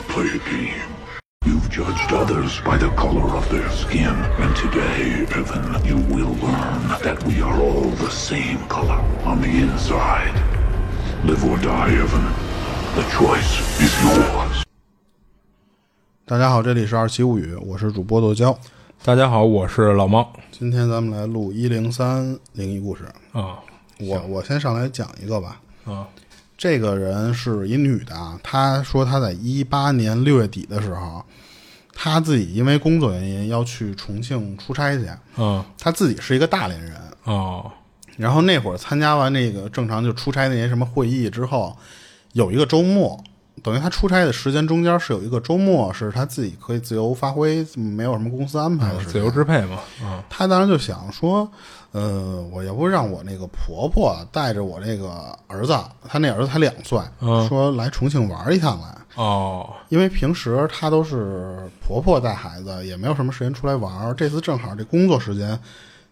to play a game. You've judged others by the color of their skin, and today, Evan, you will learn that we are all the same color on the inside. Live or die, Evan. The choice is yours. 大家好，这里是二七物语，我是主播豆椒。大家好，我是老猫今天咱们来录一零三灵异故事。啊我我先上来讲一个吧。啊这个人是一女的啊，她说她在一八年六月底的时候，她自己因为工作原因要去重庆出差去。嗯她自己是一个大连人，哦然后那会儿参加完那个正常就出差那些什么会议之后，有一个周末，等于他出差的时间中间是有一个周末是他自己可以自由发挥，没有什么公司安排的。自由支配嘛啊他当时就想说，呃，我要不让我那个婆婆带着我那个儿子，他那儿子才两岁，嗯说来重庆玩一趟来。哦因为平时她都是婆婆带孩子，也没有什么时间出来玩。这次正好这工作时间，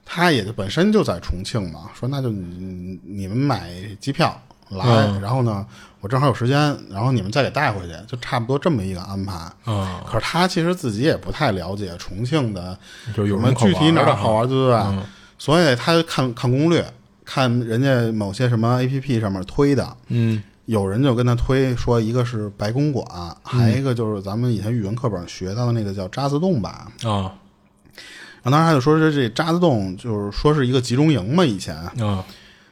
她也就本身就在重庆嘛，说那就你你们买机票来，嗯然后呢，我正好有时间，然后你们再给带回去，就差不多这么一个安排。啊，可是他其实自己也不太了解重庆的就有什么具体哪儿好玩玩，对不对？嗯所以他看看攻略，看人家某些什么 A P P 上面推的，嗯有人就跟他推说，一个是白公馆，还一个就是咱们以前语文课本学到的那个叫渣滓洞吧。啊然后当时他就说是这渣滓洞，就是说是一个集中营嘛。以前啊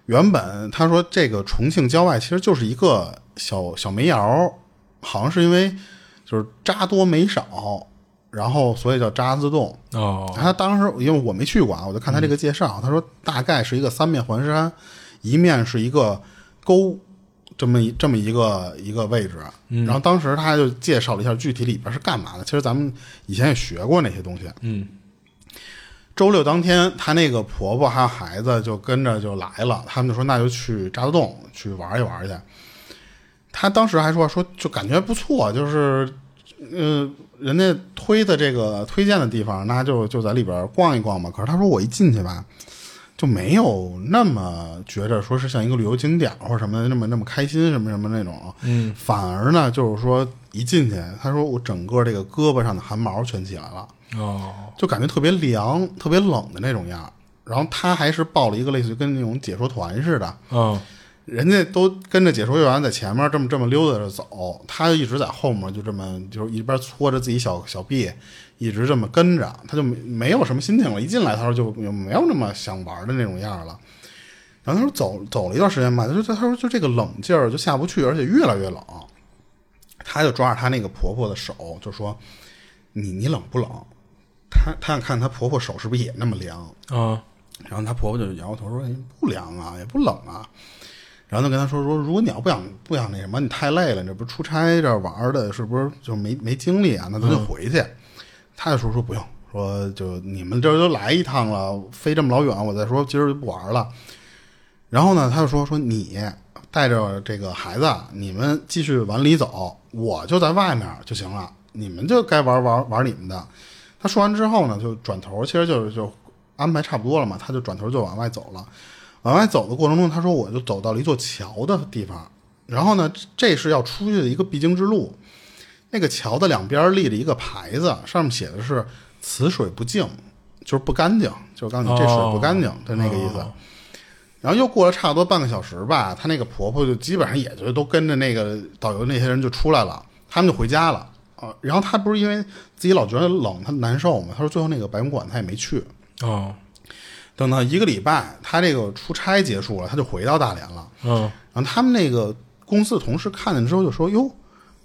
原本他说这个重庆郊外其实就是一个小小煤窑，好像是因为就是渣多煤少，然后所以叫渣滓洞。哦他当时因为我没去过啊，我就看他这个介绍，他说大概是一个三面环山，一面是一个沟，这么一这么一个一个位置。然后当时他就介绍了一下具体里边是干嘛的。其实咱们以前也学过那些东西。嗯周六当天，她那个婆婆还有孩子就跟着就来了，他们就说那就去渣滓洞去玩一玩去。她当时还说说就感觉不错，就是呃人家推的这个推荐的地方，那就就在里边逛一逛嘛。可是她说我一进去吧，就没有那么觉着说是像一个旅游景点或者什么的那么那么开心什么什么那种，嗯反而呢就是说一进去，她说我整个这个胳膊上的汗毛全起来了。哦就感觉特别凉、特别冷的那种样儿。然后他还是报了一个类似于跟那种解说团似的，嗯人家都跟着解说员在前面这么这么溜达着走，他就一直在后面就这么就是一边搓着自己小小臂，一直这么跟着，他就没没有什么心情了。一进来他说就没有那么想玩的那种样儿了。然后他说走走了一段时间吧，他说他说就这个冷劲儿就下不去，而且越来越冷。他就抓着他那个婆婆的手，就说：“你你冷不冷？”他他想看她婆婆手是不是也那么凉，啊然后她婆婆就摇摇头说：“哎不凉啊，也不冷啊。”然后就跟她说：“说如果你要不想不想那什么，你太累了，你这不出差这玩的，是不是就没没精力啊？那咱就回去。她就说：“说不用，说就你们这儿都来一趟了，飞这么老远，我再说今儿就不玩了。”然后呢，她就说：“说你带着这个孩子，你们继续往里走，我就在外面就行了，你们就该玩玩玩你们的。”他说完之后呢，就转头，其实就是就安排差不多了嘛，他就转头就往外走了。往外走的过程中，他说我就走到了一座桥的地方，然后呢，这是要出去的一个必经之路。那个桥的两边立着一个牌子，上面写的是“此水不净”，就是不干净，就是告诉你这水不干净的那个意思。然后又过了差不多半个小时吧，她那个婆婆就基本上也就都跟着那个导游那些人就出来了，他们就回家了啊。然后他不是因为自己老觉得冷，他难受嘛，他说最后那个白公馆他也没去。哦等到一个礼拜，他这个出差结束了，他就回到大连了。嗯然后他们那个公司的同事看见之后就说：“哟，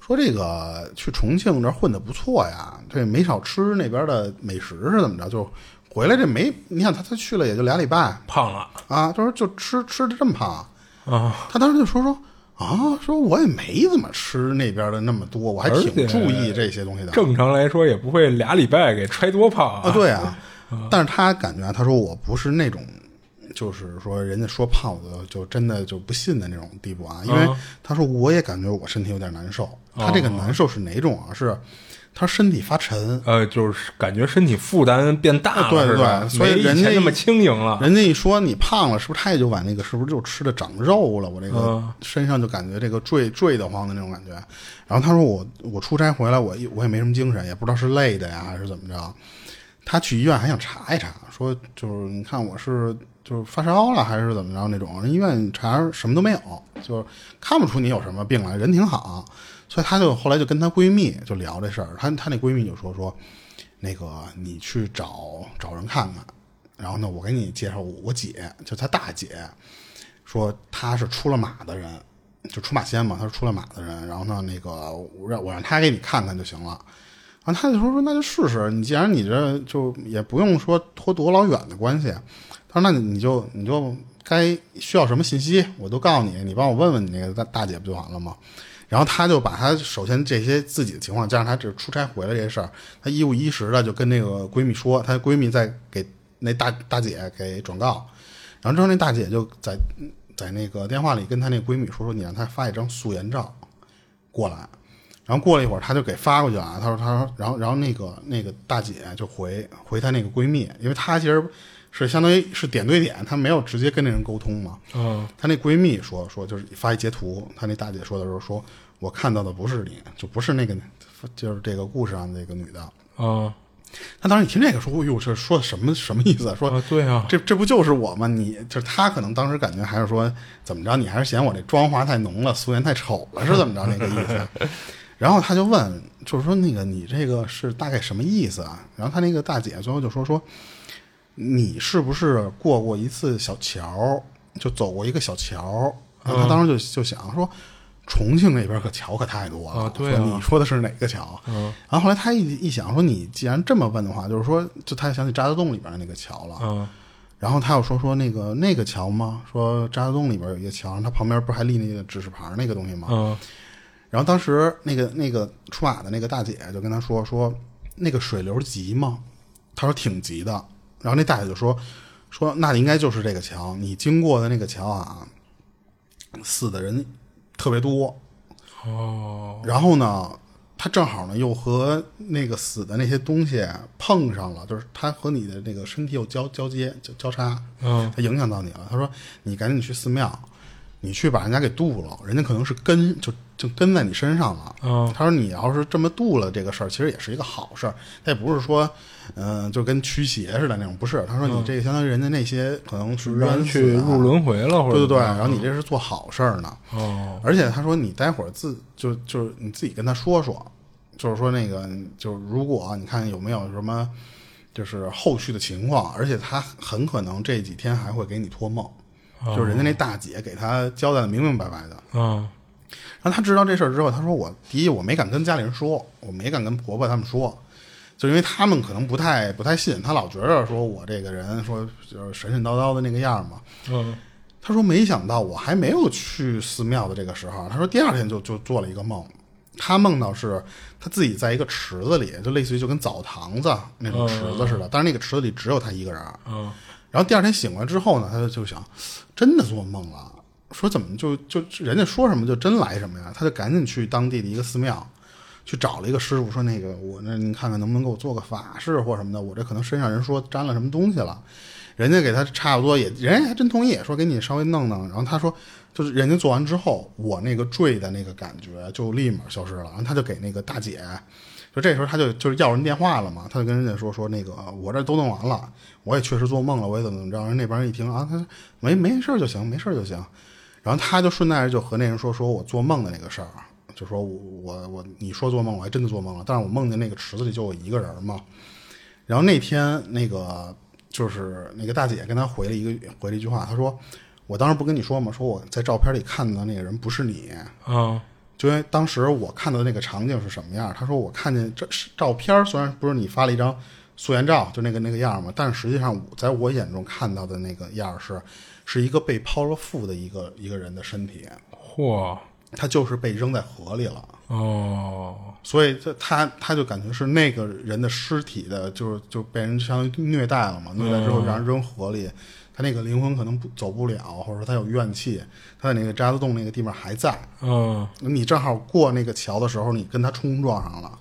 说这个去重庆这混的不错呀，这没少吃那边的美食是怎么着？就回来这没，你看他他去了也就俩礼拜胖了啊，就说就吃吃的这么胖。啊他当时就说说啊，说我也没怎么吃那边的那么多，我还挺注意这些东西的。正常来说也不会俩礼拜给揣多胖啊，对啊，但是他感觉啊他说我不是那种，就是说人家说胖我就就真的就不信的那种地步啊，因为啊他说我也感觉我身体有点难受。他这个难受是哪种啊？是她说身体发沉，呃，就是感觉身体负担变大了，啊对对对所以人家那么轻盈了。人家一说你胖了，是不是他也就把那个是不是就吃的长肉了？我这个嗯身上就感觉这个坠坠得慌的那种感觉。然后他说我我出差回来，我我也没什么精神，也不知道是累的呀还是怎么着。他去医院还想查一查，说就是你看我是就是发烧了还是怎么着那种，人医院查什么都没有，就是看不出你有什么病来，人挺好。所以她就后来就跟她闺蜜就聊这事儿，她她那闺蜜就说说，那个你去找找人看看，然后呢，我给你介绍我姐，就她大姐，说她是出了马的人，就出马仙嘛，她是出了马的人，然后呢，那个我让我让她给你看看就行了。然后她就说说那就试试，你既然你这就也不用说托多老远的关系，她说那你你就你就该需要什么信息我都告诉你，你帮我问问你那个大大姐不就完了吗？然后她就把她首先这些自己的情况，加上她这出差回来这些事儿，她一五一十的就跟那个闺蜜说，她闺蜜再给那大大姐给转告，然后之后那大姐就在在那个电话里跟她那闺蜜说说，你让她发一张素颜照过来。然后过了一会儿，她就给发过去了。她说：“她说，然后，然后那个那个大姐就回回她那个闺蜜，因为她其实是相当于是点对点，她没有直接跟那人沟通嘛。嗯她那闺蜜说说就是发一截图，她那大姐说的时候说，我看到的不是你，就不是那个就是这个故事上那个女的。啊她当时一听这个说，哎呦，这说的什么什么意思啊？说啊，对啊，这这不就是我吗？你就是她可能当时感觉还是说怎么着，你还是嫌我这妆化太浓了，素颜太丑了，是怎么着那个意思？然后他就问，就是说那个你这个是大概什么意思啊？然后他那个大姐最后就说说，你是不是过过一次小桥，就走过一个小桥？然后他当时就就想说。重庆那边可桥可太多了，啊对啊说你说的是哪个桥？嗯然后后来他一一想说，你既然这么问的话，就是说，就他想起渣滓洞里边的那个桥了。嗯然后他又说说那个那个桥吗？说渣滓洞里边有一个桥，它旁边不是还立那个指示牌那个东西吗？嗯然后当时那个那个出马的那个大姐就跟他说说那个水流急吗？他说挺急的。然后那大爷就说说那应该就是这个桥，你经过的那个桥啊，死的人特别多。哦然后呢，他正好呢又和那个死的那些东西碰上了，就是他和你的那个身体有交交接交交叉，嗯他影响到你了。他说你赶紧去寺庙，你去把人家给渡了，人家可能是根就就跟在你身上了。嗯他说你要是这么度了这个事儿，其实也是一个好事儿，他也不是说嗯、就跟驱邪似的那种，不是。他说你这个相当于人家那些可能是冤去啊入轮回了，或者对对对，然后你这是做好事儿呢。哦而且他说你待会儿自就就是你自己跟他说说，就是说那个就是如果你看有没有什么就是后续的情况，而且他很可能这几天还会给你托梦，就是人家那大姐给他交代的明明白白的。嗯然后他知道这事儿之后，他说我第一我没敢跟家里人说，我没敢跟婆婆他们说。就因为他们可能不太不太信，他老觉着说我这个人说就是神神叨叨的那个样儿嘛，嗯他说：“没想到我还没有去寺庙的这个时候，他说第二天就就做了一个梦，他梦到是他自己在一个池子里，就类似于就跟澡堂子那种池子似的，但是那个池子里只有他一个人。嗯然后第二天醒过来之后呢，他就就想，真的做梦了，说怎么就就人家说什么就真来什么呀？他就赶紧去当地的一个寺庙。”去找了一个师傅，说那个我那您看看能不能给我做个法事或什么的，我这可能身上人说沾了什么东西了，人家给他差不多也，人家还真同意，说给你稍微弄弄。然后他说，就是人家做完之后，我那个坠的那个感觉就立马消失了。然后他就给那个大姐，就这时候他就就是要人电话了嘛，他就跟人家说说那个我这都弄完了，我也确实做梦了，我也怎么怎么着。人那边一听啊，他没没事就行，没事就行。然后他就顺带着就和那人说说我做梦的那个事儿，就说我我我你说做梦，我还真的做梦了，但是我梦见那个池子里就我一个人嘛。然后那天那个就是那个大姐跟他回了一个回了一句话，她说：“我当时不跟你说吗？说我在照片里看到那个人不是你，啊就因为当时我看到的那个场景是什么样。他说我看见这是照片，虽然不是你发了一张素颜照，就那个那个样嘛，但是实际上在我眼中看到的那个样是是一个被抛了腹的一个一个人的身体，嚯他就是被扔在河里了。”哦。所以他他他就感觉是那个人的尸体的，就是就被人相当于虐待了嘛，虐待之后让人扔河里，他那个灵魂可能不走不了，或者说他有怨气，他在那个渣滓洞那个地方还在。嗯。你正好过那个桥的时候，你跟他冲撞上了，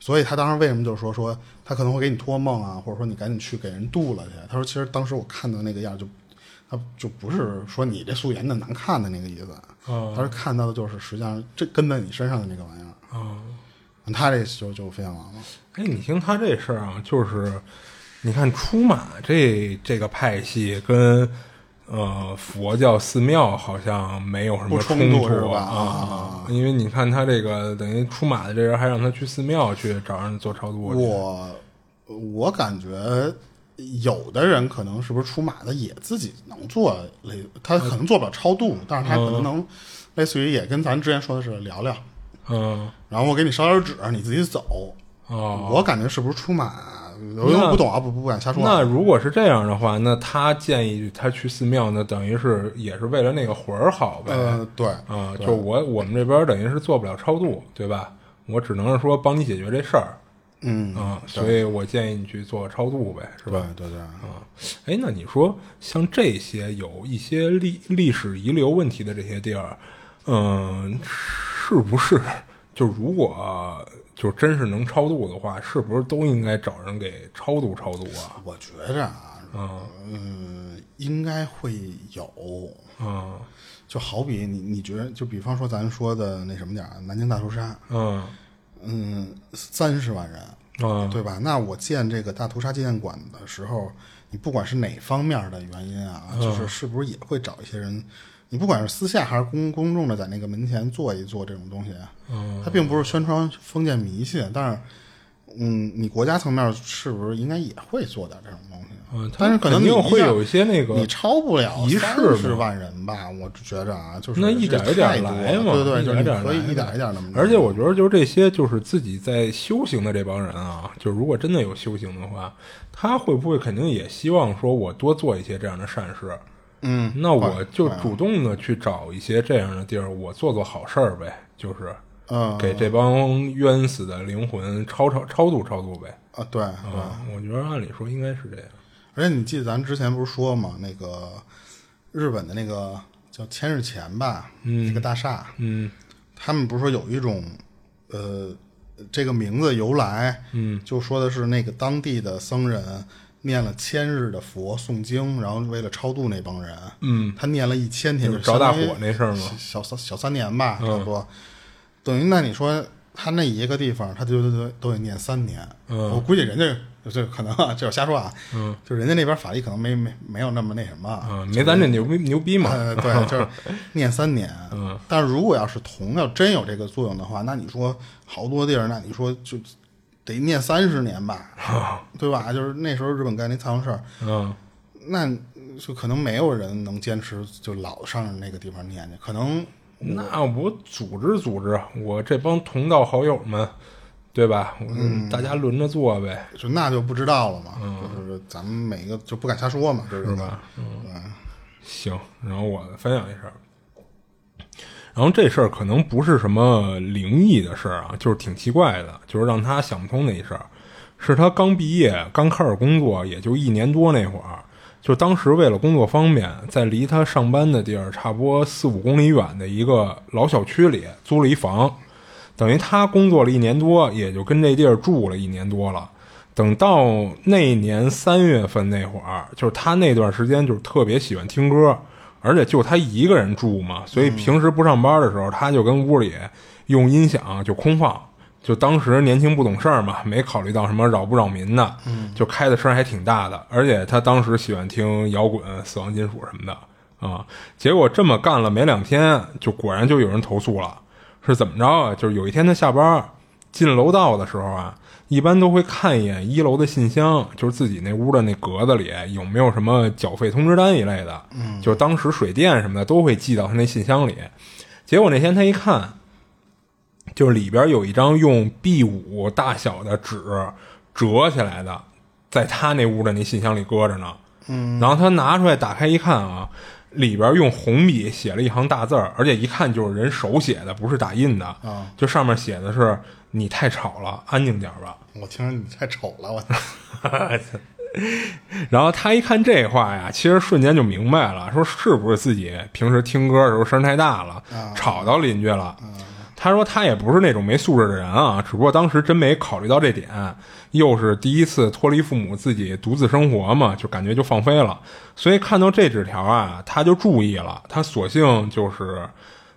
所以他当时为什么就说说他可能会给你托梦啊，或者说你赶紧去给人渡了去。他说其实当时我看到那个样儿就，他就不是说你这素颜的难看的那个意思，哦他是看到的就是实际上这跟在你身上的那个玩意儿。哦，他这就就非常完了。哎，你听他这事儿啊，就是你看出马这这个派系跟呃佛教寺庙好像没有什么冲突突是吧啊啊，因为你看他这个等于出马的这人还让他去寺庙去找人做超度去，我我感觉有的人可能是不是出马的也自己能做类，他可能做不了超度，但是他可能能类似于也跟咱之前说的是聊聊，嗯然后我给你烧点纸，你自己走。哦，我感觉是不是出马？我不懂啊，不不敢瞎说啊。那如果是这样的话，那他建议他去寺庙那，等于是也是为了那个魂儿好呗。呃，对啊，就我我们这边等于是做不了超度，对吧？我只能是说帮你解决这事儿嗯，啊，所以我建议你去做超度呗，是吧？对对，啊，哎，那你说像这些有一些历历史遗留问题的这些地儿，嗯、是不是就如果就真是能超度的话，是不是都应该找人给超度超度啊？我觉着啊，嗯，应该会有。嗯就好比你，你觉得，就比方说咱说的那什么点儿，南京大屠杀，嗯嗯，三十万人，嗯对吧？那我建这个大屠杀纪念馆的时候，你不管是哪方面的原因啊，嗯就是是不是也会找一些人，你不管是私下还是公公众的，在那个门前做一做这种东西，嗯，它并不是宣传封建迷信，但是，嗯，你国家层面是不是应该也会做点这种东西？嗯，但是可能肯定你下会有一些那个你超不了仪式三十万人吧？我觉着啊，就是那一点一点来嘛，了对对，就是一点可以一点一点那么。而且我觉得，就是这些就是自己在修行的这帮人啊，就如果真的有修行的话，他会不会肯定也希望说我多做一些这样的善事？嗯，那我就主动的去找一些这样的地儿，我做做好事儿呗，就是嗯给这帮冤死的灵魂超超超度超度呗。啊，对对。啊，我觉得按理说应该是这样。而且你记得咱之前不是说嘛，那个日本的那个叫千日前吧，嗯，那个大厦，嗯他们不是说有一种，呃，这个名字由来，嗯，就说的是那个当地的僧人念了千日的佛诵经，然后为了超度那帮人，嗯，他念了一千天，就着大火那事儿吗？小三小三年吧，差不多。等于那你说他那一个地方，他就都都都得念三年。嗯我估计人家这可能啊，这我瞎说啊。嗯，就人家那边法律可能没没没有那么那什么。啊，没咱这牛逼牛逼嘛。呃，对，就是念三年。嗯，但是如果要是铜要真有这个作用的话，那你说好多地儿，那你说就得念三十年吧，对吧？就是那时候日本干那藏事儿，嗯那就可能没有人能坚持就老上那个地方念去，可能那我组织组织，我这帮同道好友们，对吧？我嗯大家轮着做呗，就那就不知道了嘛。就是咱们每个就不敢瞎说嘛，这是吧？嗯，行。然后我分享一下，然后这事儿可能不是什么灵异的事儿啊，就是挺奇怪的，就是让他想不通那一事儿。是他刚毕业，刚开始工作，也就一年多那会儿，就当时为了工作方便，在离他上班的地儿差不多四五公里远的一个老小区里租了一房，等于他工作了一年多，也就跟这地儿住了一年多了。等到那年三月份那会儿，就是他那段时间就是特别喜欢听歌，而且就他一个人住嘛，所以平时不上班的时候，他就跟屋里用音响就空放。就当时年轻不懂事儿嘛，没考虑到什么扰不扰民的，就开的声还挺大的。而且他当时喜欢听摇滚、死亡金属什么的啊。结果这么干了没两天，就果然就有人投诉了，是怎么着啊？就是有一天他下班进楼道的时候啊，一般都会看一眼一楼的信箱，就是自己那屋的那格子里有没有什么缴费通知单一类的，嗯，就当时水电什么的都会寄到他那信箱里。结果那天他一看。就是里边有一张用 B 五大小的纸折起来的，在他那屋的那信箱里搁着呢。嗯，然后他拿出来打开一看啊，里边用红笔写了一行大字儿，而且一看就是人手写的，不是打印的。啊，就上面写的是“你太吵了，安静点吧”。我听着你太丑了，我 然后他一看这话呀，其实瞬间就明白了，说是不是自己平时听歌的时候声太大了，吵到邻居了。他说他也不是那种没素质的人啊，只不过当时真没考虑到这点，又是第一次脱离父母自己独自生活嘛，就感觉就放飞了。所以看到这纸条啊，他就注意了，他索性就是，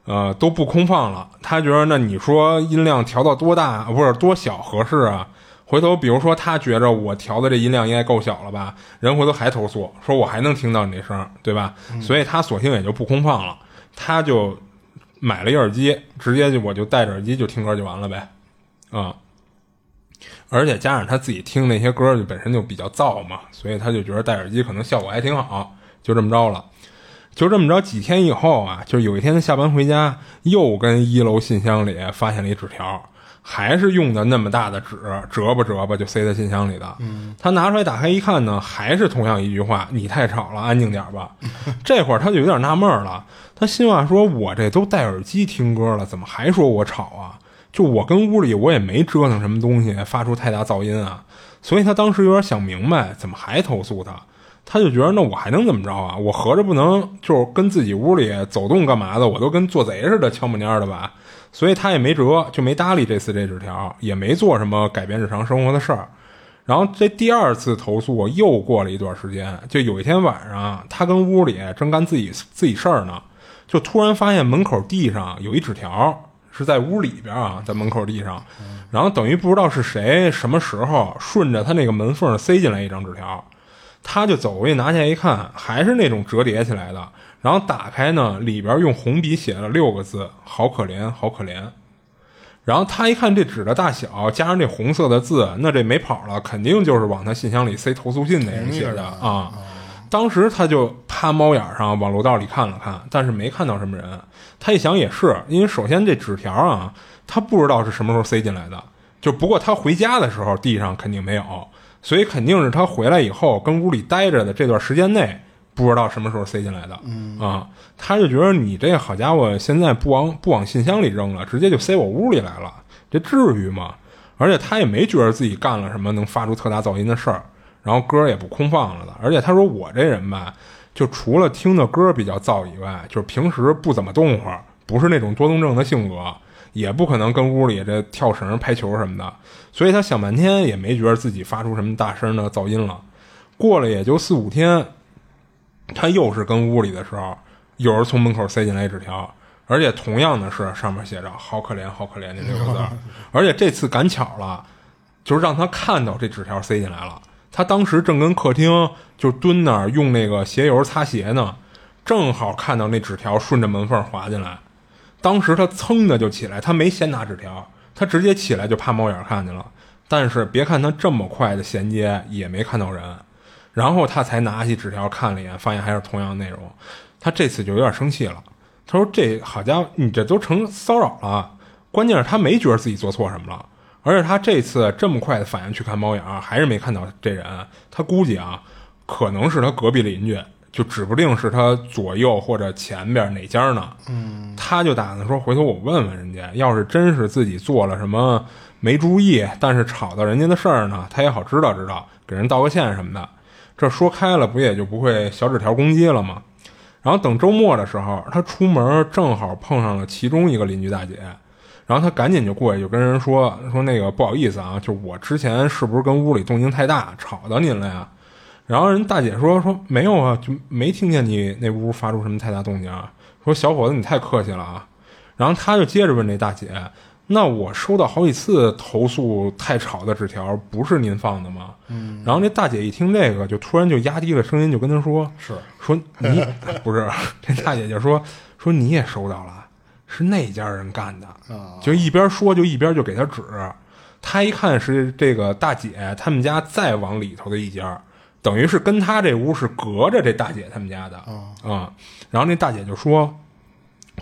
呃，都不空放了。他觉得那你说音量调到多大，不是多小合适啊？回头比如说他觉着我调的这音量应该够小了吧，人回头还投诉说我还能听到你这声，对吧？所以他索性也就不空放了，他就。买了一耳机，直接就我就戴着耳机就听歌就完了呗，啊、而且加上他自己听那些歌就本身就比较燥嘛，所以他就觉得戴耳机可能效果还挺好，就这么着了。就这么着，几天以后啊，就有一天他下班回家，又跟一楼信箱里发现了一纸条，还是用的那么大的纸，折吧折吧就塞在信箱里的。他拿出来打开一看呢，还是同样一句话：“你太吵了，安静点吧。”这会儿他就有点纳闷了，他心话说：“我这都戴耳机听歌了，怎么还说我吵啊？就我跟屋里我也没折腾什么东西，发出太大噪音啊。”所以他当时有点想明白，怎么还投诉他？他就觉得那我还能怎么着啊？我合着不能就是跟自己屋里走动干嘛的？我都跟做贼似的，敲门蔫的吧？所以他也没辙，就没搭理这次这纸条，也没做什么改变日常生活的事儿。然后这第二次投诉又过了一段时间，就有一天晚上，他跟屋里正干自己自己事儿呢，就突然发现门口地上有一纸条，是在屋里边啊，在门口地上，然后等于不知道是谁什么时候顺着他那个门缝塞进来一张纸条。他就走过去拿起来一看，还是那种折叠起来的。然后打开呢，里边用红笔写了六个字：“好可怜，好可怜。”然后他一看这纸的大小，加上这红色的字，那这没跑了，肯定就是往他信箱里塞投诉信那人写的啊。当时他就趴猫眼上往楼道里看了看，但是没看到什么人。他一想也是，因为首先这纸条啊，他不知道是什么时候塞进来的。就不过他回家的时候地上肯定没有。所以肯定是他回来以后跟屋里待着的这段时间内，不知道什么时候塞进来的。嗯啊，他就觉得你这好家伙，现在不往不往信箱里扔了，直接就塞我屋里来了，这至于吗？而且他也没觉得自己干了什么能发出特大噪音的事儿，然后歌也不空放了的。而且他说我这人吧，就除了听的歌比较燥以外，就是平时不怎么动不是那种多动症的性格。也不可能跟屋里这跳绳、拍球什么的，所以他想半天也没觉得自己发出什么大声的噪音了。过了也就四五天，他又是跟屋里的时候，有人从门口塞进来一纸条，而且同样的是上面写着“好可怜，好可怜”的六个字，而且这次赶巧了，就是让他看到这纸条塞进来了。他当时正跟客厅就蹲那儿用那个鞋油擦鞋呢，正好看到那纸条顺着门缝滑进来。当时他噌的就起来，他没先拿纸条，他直接起来就趴猫眼看去了。但是别看他这么快的衔接，也没看到人，然后他才拿起纸条看了一眼，发现还是同样的内容。他这次就有点生气了，他说：“这好家伙，你这都成骚扰了！关键是他没觉得自己做错什么了，而且他这次这么快的反应去看猫眼，还是没看到这人。他估计啊，可能是他隔壁邻居。”就指不定是他左右或者前边哪家呢？嗯，他就打算说回头我问问人家，要是真是自己做了什么没注意，但是吵到人家的事儿呢，他也好知道知道，给人道个歉什么的。这说开了，不也就不会小纸条攻击了吗？然后等周末的时候，他出门正好碰上了其中一个邻居大姐，然后他赶紧就过去就跟人说说那个不好意思啊，就我之前是不是跟屋里动静太大，吵到您了呀？然后人大姐说说没有啊，就没听见你那屋发出什么太大动静啊。说小伙子你太客气了啊。然后他就接着问这大姐，那我收到好几次投诉太吵的纸条，不是您放的吗？嗯。然后那大姐一听这个，就突然就压低了声音，就跟他说是 说你 不是这大姐就说说你也收到了，是那家人干的啊。就一边说就一边就给他指，他一看是这个大姐他们家再往里头的一家。等于是跟他这屋是隔着这大姐他们家的啊、嗯，然后那大姐就说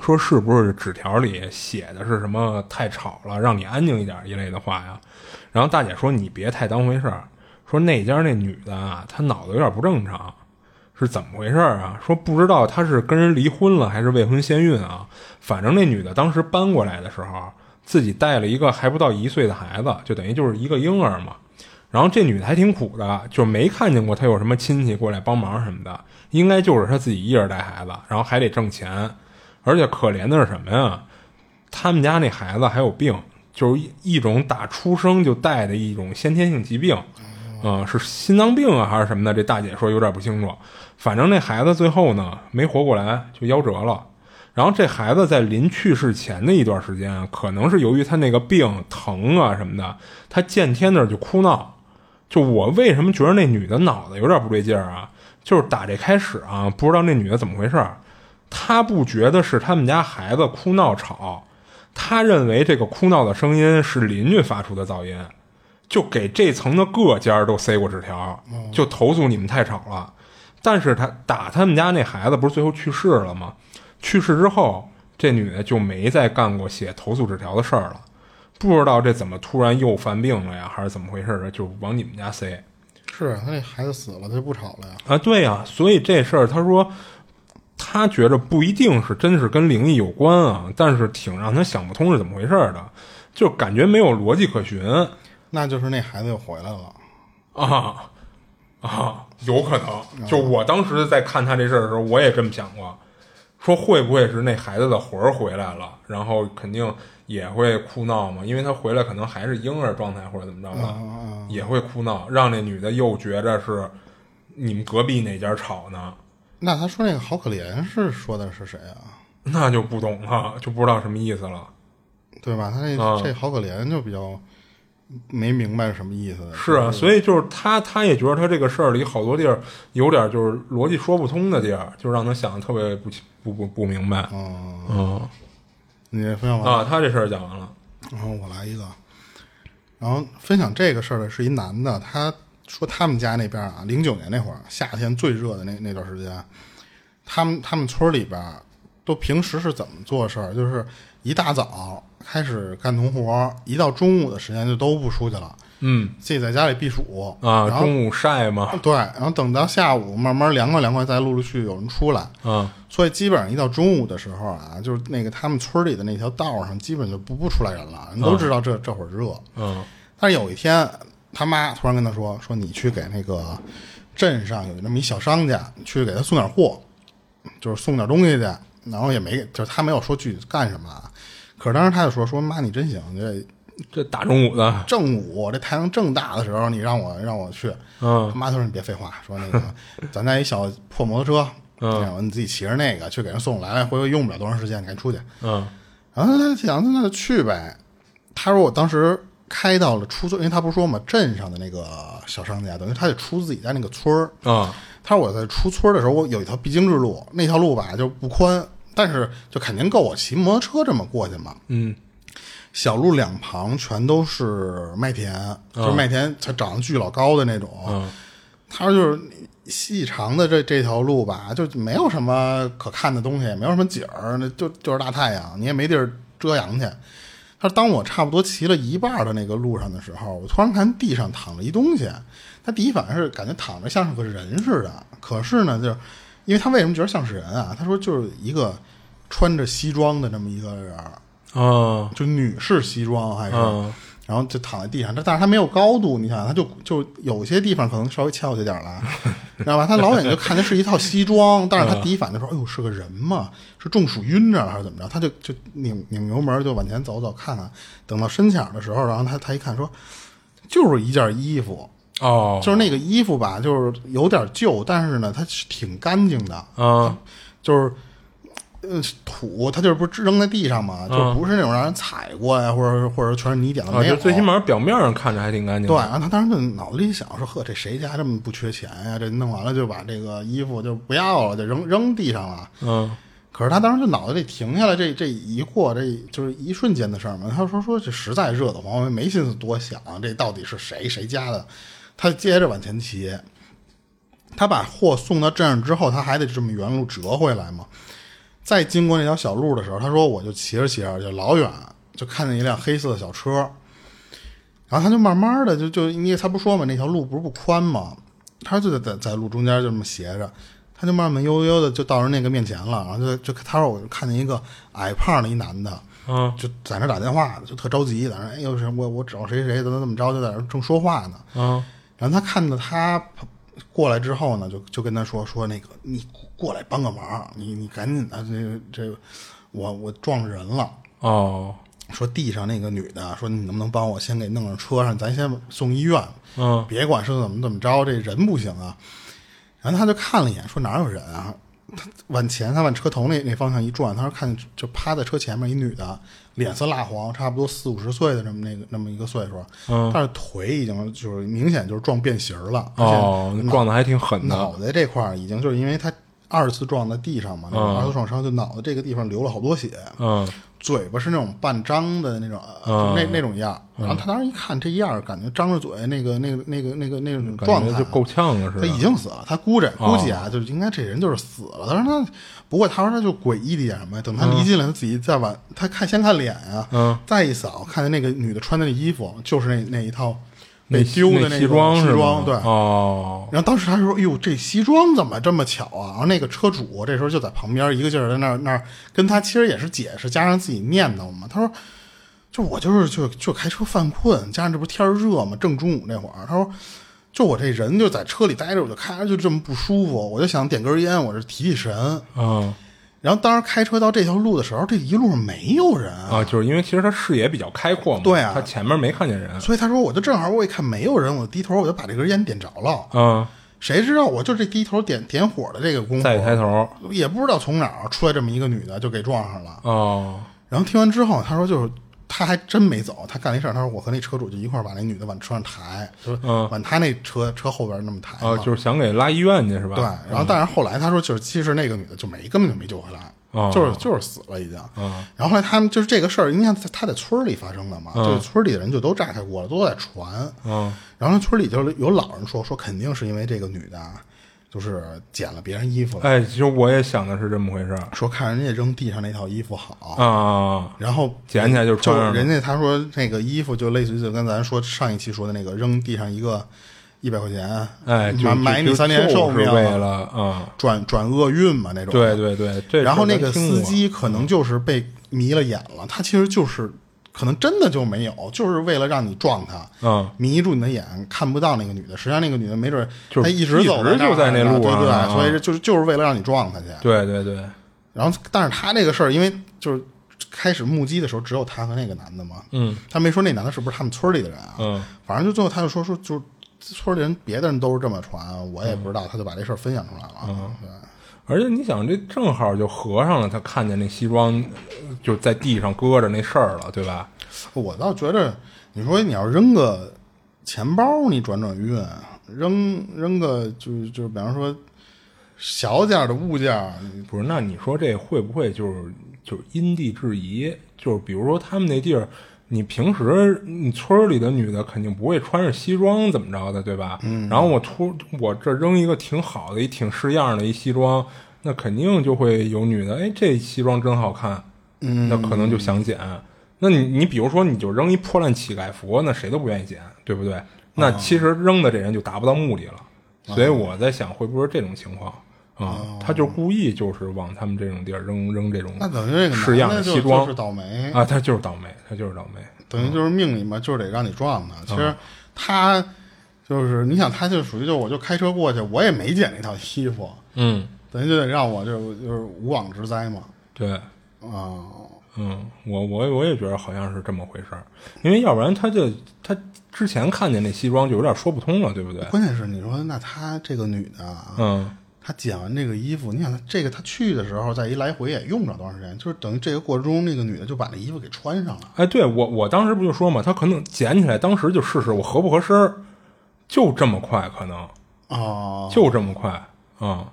说是不是纸条里写的是什么太吵了，让你安静一点一类的话呀？然后大姐说你别太当回事儿，说那家那女的啊，她脑子有点不正常，是怎么回事儿啊？说不知道她是跟人离婚了还是未婚先孕啊？反正那女的当时搬过来的时候，自己带了一个还不到一岁的孩子，就等于就是一个婴儿嘛。然后这女的还挺苦的，就没看见过她有什么亲戚过来帮忙什么的，应该就是她自己一人带孩子，然后还得挣钱，而且可怜的是什么呀？他们家那孩子还有病，就是一种打出生就带的一种先天性疾病，嗯、是心脏病啊还是什么的？这大姐说有点不清楚。反正那孩子最后呢没活过来，就夭折了。然后这孩子在临去世前的一段时间，可能是由于他那个病疼啊什么的，他见天那儿就哭闹。就我为什么觉得那女的脑子有点不对劲儿啊？就是打这开始啊，不知道那女的怎么回事儿。她不觉得是他们家孩子哭闹吵，他认为这个哭闹的声音是邻居发出的噪音，就给这层的各家都塞过纸条，就投诉你们太吵了。但是他打他们家那孩子不是最后去世了吗？去世之后，这女的就没再干过写投诉纸条的事儿了。不知道这怎么突然又犯病了呀，还是怎么回事儿？就往你们家塞是啊他那孩子死了，他就不吵了呀。啊？对呀、所以这事儿他说他觉着不一定是真是跟灵异有关啊，但是挺让他想不通是怎么回事儿的，就感觉没有逻辑可循那就是那孩子又回来了。啊啊，有可能。就我当时在看他这事儿的时候，我也这么想过，说会不会是那孩子的魂儿回来了，然后肯定也会哭闹嘛，因为他回来可能还是婴儿状态或者怎么着的，也会哭闹，让那女的又觉着是你们隔壁哪家吵呢，那他说那个好可怜是说的是谁啊？那就不懂了，就不知道什么意思了。对吧？他那、啊这好可怜就比较没明白什么意思。是啊，所以就是他，他也觉得他这个事儿里好多地儿有点就是逻辑说不通的地儿，就让他想的特别不清不不不明白。嗯，嗯你分享完，啊，他这事儿讲完了。然后我来一个，然后分享这个事儿的是一男的，他说他们家那边啊，零九年那会儿夏天最热的那那段时间，他们他们村里边都平时是怎么做事儿？就是一大早开始干农活，一到中午的时间就都不出去了，嗯自己在家里避暑啊，然后中午晒嘛，对，然后等到下午慢慢凉快凉快，再陆陆续续有人出来。啊所以基本上一到中午的时候啊，就是那个他们村里的那条道上，基本就不不出来人了，人都知道这、这会儿热。嗯但是有一天，他妈突然跟他说：“说你去给那个镇上有那么一小商家，去给他送点货，就是送点东西去。”然后也没，就是他没有说具体干什么啊。可是当时他就说：“说妈，你真行，这这大中午的，正午这太阳正大的时候，你让我让我去。”嗯他妈就说：“你别废话，说那个 咱家一小破摩托车，嗯，你自己骑着那个去给人送，来来回回用不了多长时间，你赶紧出去。”嗯然后他想，那就去呗。他说我当时开到了出村，因为他不是说嘛，镇上的那个小商家，等于他得出自己家那个村儿。啊他说我在出村的时候，我有一条必经之路，那条路吧就不宽，但是就肯定够我骑摩托车这么过去嘛。嗯小路两旁全都是麦田，就是麦田它长得巨老高的那种。嗯他说就是细长的这这条路吧，就没有什么可看的东西，也没有什么景儿，那就就是大太阳，你也没地儿遮阳去。他说，当我差不多骑了一半的那个路上的时候，我突然看地上躺着一东西，他第一反应是感觉躺着像是个人似的，可是呢，就是因为他为什么觉得像是人啊？他说就是一个穿着西装的这么一个人儿，啊就女士西装还是，嗯然后就躺在地上，但但是他没有高度，你想想，他就就有些地方可能稍微翘起点儿了，知道吧？他老远就看见是一套西装，但是他第一反应就说：“哎呦，是个人嘛？是中暑晕着了还是怎么着？”他就就拧拧油门就往前走走看看，等到深浅的时候，然后他他一看说，就是一件衣服，哦，就是那个衣服吧，就是有点旧，但是呢，它是挺干净的，啊就是，呃，土，它就是不是扔在地上嘛，就不是那种让人踩过呀，或者或者全是泥点子，啊，没有。就最起码表面上看着还挺干净对，然后他当时就脑子里想说：“呵，这谁家这么不缺钱呀？这弄完了就把这个衣服就不要了，就扔扔地上了。嗯可是他当时就脑子里停下来，这这一过，这就是一瞬间的事儿嘛。他说说这实在热得慌，没心思多想，这到底是谁谁家的？他接着往前骑，他把货送到镇上之后，他还得这么原路折回来嘛。再经过那条小路的时候，他说我就骑着骑着，就老远就看见一辆黑色的小车，然后他就慢慢的就就因为他不说嘛，那条路不是不宽嘛，他就在在在路中间就这么斜着，他就慢慢悠悠的就到人那个面前了，然后就就他说我就看见一个矮胖的一男的，嗯就在那打电话，就特着急，在那哎呦是我我找谁谁怎么怎么着，就在那正说话呢。嗯然后他看到他过来之后呢，就就跟他说说那个你过来帮个忙，你你赶紧的，这个这个我我撞人了。哦，说地上那个女的说你能不能帮我先给弄上车上，咱先送医院，嗯别管是怎么怎么着，这人不行啊。然后他就看了一眼，说哪有人啊？他往前，他往车头那那方向一转，他说看见就趴在车前面一女的，脸色蜡黄，差不多四五十岁的这么那个那么一个岁数，嗯。但是腿已经就是明显就是撞变形了，而且哦，撞的还挺狠的。脑袋这块儿已经就是因为他二次撞在地上嘛，二次撞伤，就脑袋这个地方流了好多血，嗯嘴巴是那种半张的那种，嗯那那种样。然后他当时一看这样，感觉张着嘴，那个那个那个那个那种状态就够呛了似他。已经死了，他估着哦估计啊，就应该这人就是死了。他说他，不过他说他就诡异的一点什么呀？等他离近了，他自己再往他看先看脸啊，嗯再一扫，看见那个女的穿的那衣服，就是那那一套那被丢的那种西装是吗装，对。哦，然后当时他说：“哎呦，这西装怎么这么巧啊？”然后那个车主这时候就在旁边一个劲儿在那儿那儿跟他其实也是解释，加上自己念叨嘛。他说：“就我就是就就开车犯困，加上这不是天热嘛，正中午那会儿。”他说：“就我这人就在车里待着，我就开着就这么不舒服，我就想点根烟，我这提提神。嗯然后当时开车到这条路的时候，这一路上没有人啊，就是因为其实他视野比较开阔嘛，对啊他前面没看见人。所以他说我就正好我一看没有人，我低头我就把这根烟点着了。嗯，谁知道我就这低头点点火的这个功夫，再一抬头，也不知道从哪儿出来这么一个女的，就给撞上了。哦，然后听完之后，他说就是他还真没走，他干了一事儿，他说我和那车主就一块儿把那女的往车上抬，就是嗯。往他那车车后边那么抬就是想给拉医院去是吧？对，然后但是后来他说就是其实那个女的就没根本就没救回来。哦。就是就是死了已经，嗯然后后来他们就是这个事儿，应该在他在村里发生的嘛，就是村里的人就都炸开锅了，都在传，嗯然后村里就有老人说说肯定是因为这个女的啊，就是捡了别人衣服了，哎，其实我也想的是这么回事儿。说看人家扔地上那套衣服好，啊，然后捡起来就就穿人家他说那个衣服就类似于就跟咱说上一期说的那个扔地上一个一百块钱，哎，买买你三年寿命，就是为了啊，转转厄运嘛那种。对对对，然后那个司机可能就是被迷了眼了，他其实就是可能真的就没有，就是为了让你撞他，嗯迷住你的眼，看不到那个女的。实际上那个女的没准就是她一直走一直就在那那儿呢对对，所以就是就是为了让你撞他去。对对对，然后，但是他这个事儿，因为就是开始目击的时候，只有他和那个男的嘛，嗯他没说那男的是不是他们村里的人啊，嗯反正就最后他就说说就村里人别的人都是这么传，我也不知道，他就把这事儿分享出来了。嗯对，而且你想，这正好就合上了，他看见那西装呃就在地上搁着那事儿了，对吧？我倒觉得，你说你要扔个钱包，你转转运，扔扔个就是就是，比方说小点儿的物件儿，不是，那你说这会不会就是就是因地制宜？就是比如说他们那地儿，你平时你村儿里的女的肯定不会穿着西装怎么着的，对吧？嗯。然后我突我这扔一个挺好的、一挺式样的一西装，那肯定就会有女的，哎，这西装真好看，嗯，那可能就想捡。那你你比如说你就扔一破烂乞丐服，那谁都不愿意捡，对不对？那其实扔的这人就达不到目的了。所以我在想，会不会是这种情况啊？他就故意就是往他们这种地儿扔扔这种那等于这个式样的西装就是倒霉啊，他就是倒霉，他就是倒霉。等于就是命里嘛，就是得让你撞他。其实他就是你想，他就属于就我就开车过去，我也没捡那套衣服，嗯，等于就得让我就就是无妄之灾嘛。对，啊，嗯，我我我也觉得好像是这么回事儿，因为要不然他就他之前看见那西装就有点说不通了，对不对？关键是你说那她这个女的啊，嗯，她捡完这个衣服，你想她这个他去的时候，在一来回也用不了多长时间，就是等于这个过程中，那个女的就把那衣服给穿上了。哎，对我我当时不就说嘛，他可能捡起来，当时就试试我合不合身儿，就这么快，可能哦，就这么快啊、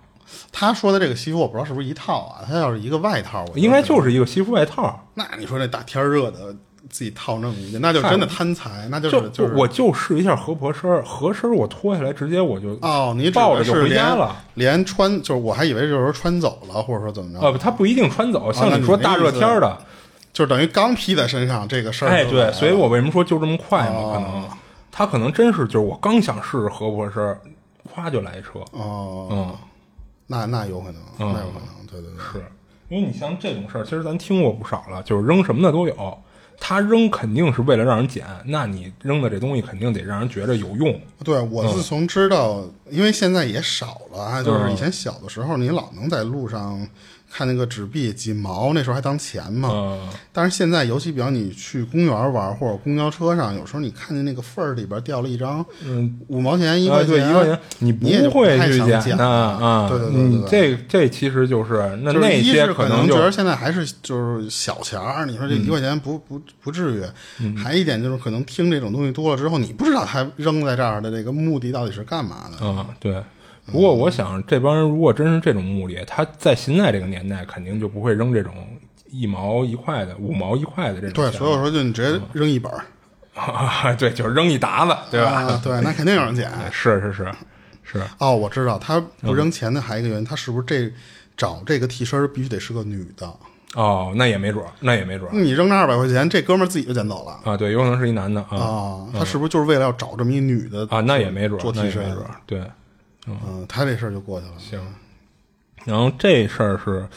他说的这个西服，我不知道是不是一套啊？他要是一个外套，我应该就是一个西服外套。那你说那大天热的自己套那么一个，那就真的贪财，那就是就是我就试一下合不合身儿，合身儿我脱下来直接我就哦，你抱着就回家了。连穿就是我还以为就是说穿走了，或者说怎么着，呃，他不一定穿走，像你说大热天儿的，就是等于刚披在身上这个事儿哎，对，所以我为什么说就这么快嘛？哦可能他可能真是就是我刚想试试合不合身儿，咵就来一车。哦，嗯，那那有可能，嗯那有可能，对对对。是因为你像这种事儿，其实咱听过不少了，就是扔什么的都有。他扔肯定是为了让人捡，那你扔的这东西肯定得让人觉着有用。对我自从知道，因为现在也少了啊，就是嗯以前小的时候，你老能在路上看那个纸币几毛，那时候还当钱嘛。嗯但是现在，尤其比方你去公园玩或者公交车上，有时候你看见那个缝儿里边掉了一张嗯，五毛钱、一啊，块钱，一块钱，你不会太去捡的啊。对对对对你对这这其实就是那就是那些可能觉得现在还是就是小钱儿，你说这一块钱不不不至于。嗯还一点就是可能听这种东西多了之后，你不知道他扔在这儿的这个目的到底是干嘛的。啊，对。不过我想，这帮人如果真是这种目的，他在现在这个年代肯定就不会扔这种一毛一块的、五毛一块的这种对，所以说就你直接扔一本儿，啊，对，就是扔一沓子，对吧？啊，对，那肯定有人捡。是是是是，哦，我知道，他不扔钱的还有一个原因，他是不是这找这个替身必须得是个女的？哦，那也没准儿，那也没准儿你扔这二百块钱，这哥们儿自己就捡走了啊，对，有可能是一男的啊啊。他是不是就是为了要找这么一女的啊，那也没准儿，做替身对。嗯，他这事儿就过去了。行，然后这事儿是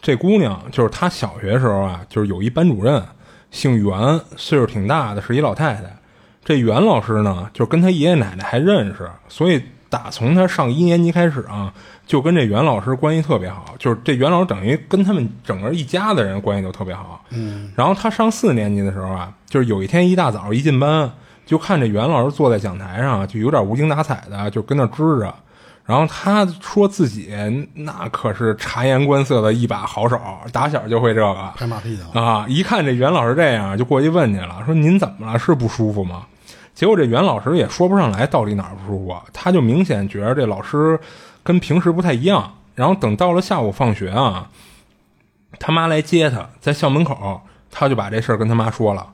这姑娘，就是她小学时候啊，就是有一班主任姓袁，岁数挺大的，是一老太太。这袁老师呢，就跟她爷爷奶奶还认识，所以打从她上一年级开始啊，就跟这袁老师关系特别好。就是这袁老师等于跟他们整个一家的人关系都特别好。嗯。然后她上四年级的时候啊，就是有一天一大早一进班，就看这袁老师坐在讲台上，就有点无精打采的，就跟那支着。然后他说自己那可是察言观色的一把好手，打小就会这个拍马屁的，啊！一看这袁老师这样，就过去问去了，说您怎么了？是不舒服吗？结果这袁老师也说不上来到底哪儿不舒服，他就明显觉得这老师跟平时不太一样。然后等到了下午放学啊，他妈来接他，在校门口，他就把这事儿跟他妈说了。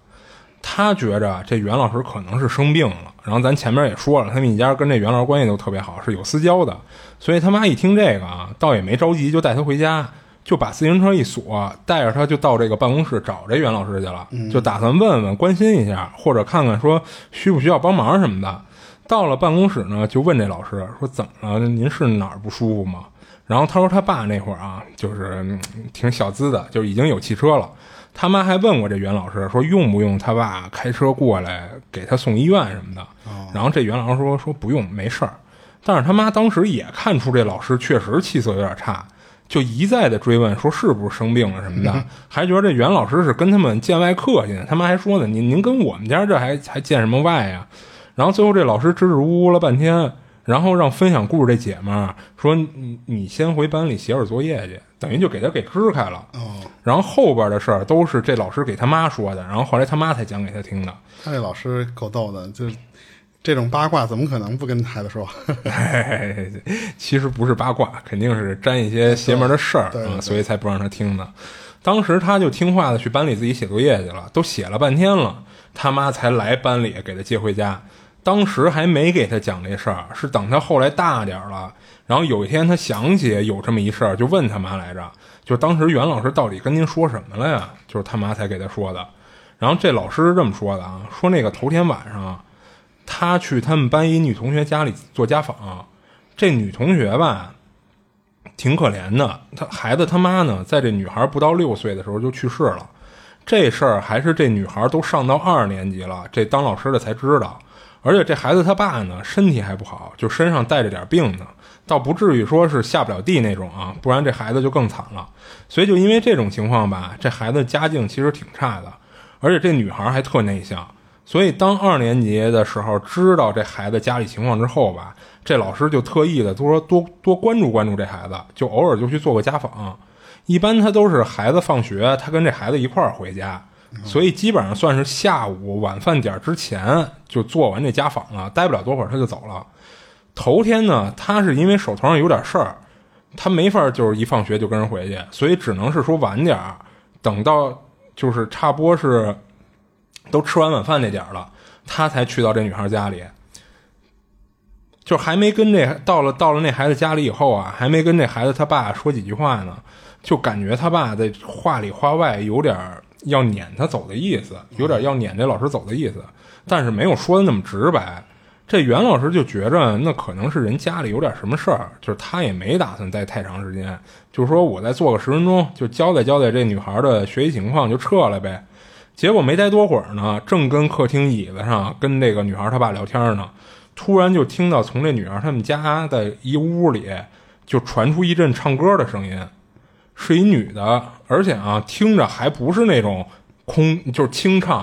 他觉着这袁老师可能是生病了，然后咱前面也说了，他们一家跟这袁老师关系都特别好，是有私交的，所以他妈一听这个啊，倒也没着急，就带他回家，就把自行车一锁，带着他就到这个办公室找这袁老师去了，就打算问问、关心一下，或者看看说需不需要帮忙什么的。到了办公室呢，就问这老师说怎么了？您是哪儿不舒服吗？然后他说他爸那会儿啊，就是、嗯挺小资的，就是已经有汽车了。他妈还问过这袁老师说用不用他爸开车过来给他送医院什么的。然后这袁老师说说不用，没事儿。但是他妈当时也看出这老师确实气色有点差，就一再的追问说是不是生病了什么的，还觉得这袁老师是跟他们见外客气呢。他妈还说呢，您您跟我们家这还还见什么外呀？然后最后这老师支支吾吾了半天，然后让分享故事这姐们儿说你你先回班里写会儿作业去，等于就给他给支开了。哦，然后后边的事儿都是这老师给他妈说的，然后后来他妈才讲给他听的。他这老师够逗的，就是这种八卦怎么可能不跟孩子说？其实不是八卦，肯定是沾一些邪门的事儿所以才不让他听的。当时他就听话的去班里自己写作业去了，都写了半天了，他妈才来班里给他接回家。当时还没给他讲这事儿，是等他后来大点了，然后有一天他想起有这么一事儿，就问他妈来着，就当时袁老师到底跟您说什么了呀？就是他妈才给他说的。然后这老师是这么说的啊，说那个头天晚上，他去他们班一女同学家里做家访，这女同学吧，挺可怜的。她孩子他妈呢，在这女孩不到六岁的时候就去世了。这事儿还是这女孩都上到二年级了，这当老师的才知道。而且这孩子他爸呢，身体还不好，就身上带着点病呢，倒不至于说是下不了地那种啊，不然这孩子就更惨了。所以就因为这种情况吧，这孩子家境其实挺差的，而且这女孩还特内向。所以当二年级的时候知道这孩子家里情况之后吧，这老师就特意的多多多关注关注这孩子，就偶尔就去做个家访。一般他都是孩子放学，他跟这孩子一块儿回家，所以基本上算是下午晚饭点之前就做完这家访了，待不了多会儿他就走了。头天呢，他是因为手头上有点事儿，他没法就是一放学就跟人回去，所以只能是说晚点儿，等到就是差不多是都吃完晚饭那点了，他才去到这女孩家里。就还没跟这到了到了那孩子家里以后啊，还没跟这孩子他爸说几句话呢，就感觉他爸在话里话外有点儿要撵他走的意思，有点要撵这老师走的意思，但是没有说的那么直白。这袁老师就觉着那可能是人家里有点什么事儿，就是他也没打算待太长时间，就是说我再做个十分钟，就交代交代这女孩的学习情况就撤了呗。结果没待多会儿呢，正跟客厅椅子上跟这个女孩她爸聊天呢，突然就听到从这女孩他们家的一屋里就传出一阵唱歌的声音，是一女的，而且啊，听着还不是那种空，就是清唱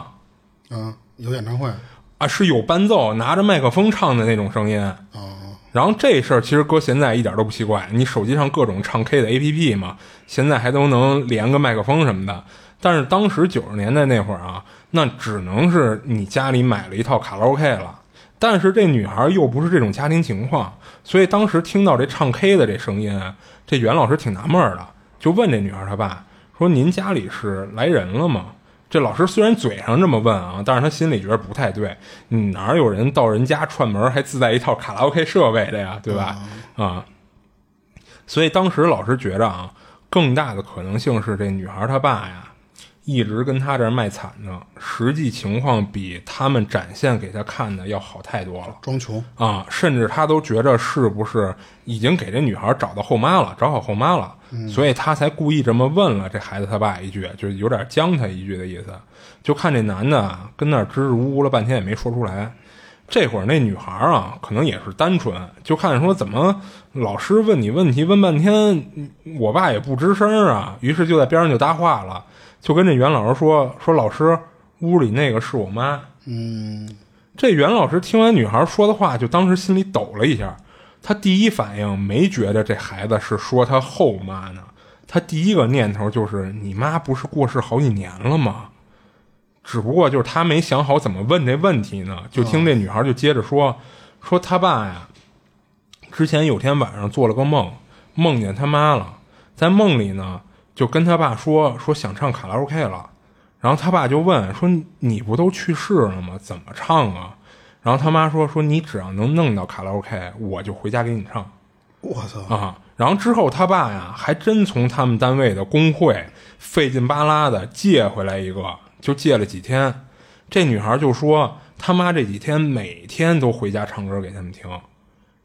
啊，有演唱会啊，是有伴奏，拿着麦克风唱的那种声音。哦，然后这事儿其实搁现在一点都不奇怪，你手机上各种唱 K 的 APP 嘛，现在还都能连个麦克风什么的。但是当时九十年代那会儿啊，那只能是你家里买了一套卡拉 OK 了。但是这女孩又不是这种家庭情况，所以当时听到这唱 K 的这声音，这袁老师挺纳闷的，就问这女孩她爸说：“您家里是来人了吗？”这老师虽然嘴上这么问啊，但是他心里觉得不太对。你哪有人到人家串门还自带一套卡拉 OK 设备的呀？对吧？啊，所以当时老师觉着啊，更大的可能性是这女孩她爸呀。一直跟他这儿卖惨呢，实际情况比他们展现给他看的要好太多了。装穷啊，甚至他都觉着是不是已经给这女孩找到后妈了，找好后妈了，所以他才故意这么问了这孩子他爸一句，就有点将他一句的意思。就看这男的跟那儿支支吾吾了半天也没说出来。这会儿那女孩啊，可能也是单纯，就看说怎么老师问你问题问半天，我爸也不吱声啊，于是就在边上就搭话了。就跟这袁老师说说，老师屋里那个是我妈。嗯，这袁老师听完女孩说的话，就当时心里抖了一下。他第一反应没觉得这孩子是说他后妈呢，他第一个念头就是你妈不是过世好几年了吗？只不过就是他没想好怎么问这问题呢。就听这女孩就接着说说他爸呀，之前有天晚上做了个梦，梦见他妈了，在梦里呢。就跟他爸说说想唱卡拉 OK 了，然后他爸就问说你不都去世了吗？怎么唱啊？然后他妈说说你只要能弄到卡拉 OK，我就回家给你唱。我操啊！然后之后他爸呀还真从他们单位的工会费劲巴拉的借回来一个，就借了几天。这女孩就说他妈这几天每天都回家唱歌给他们听。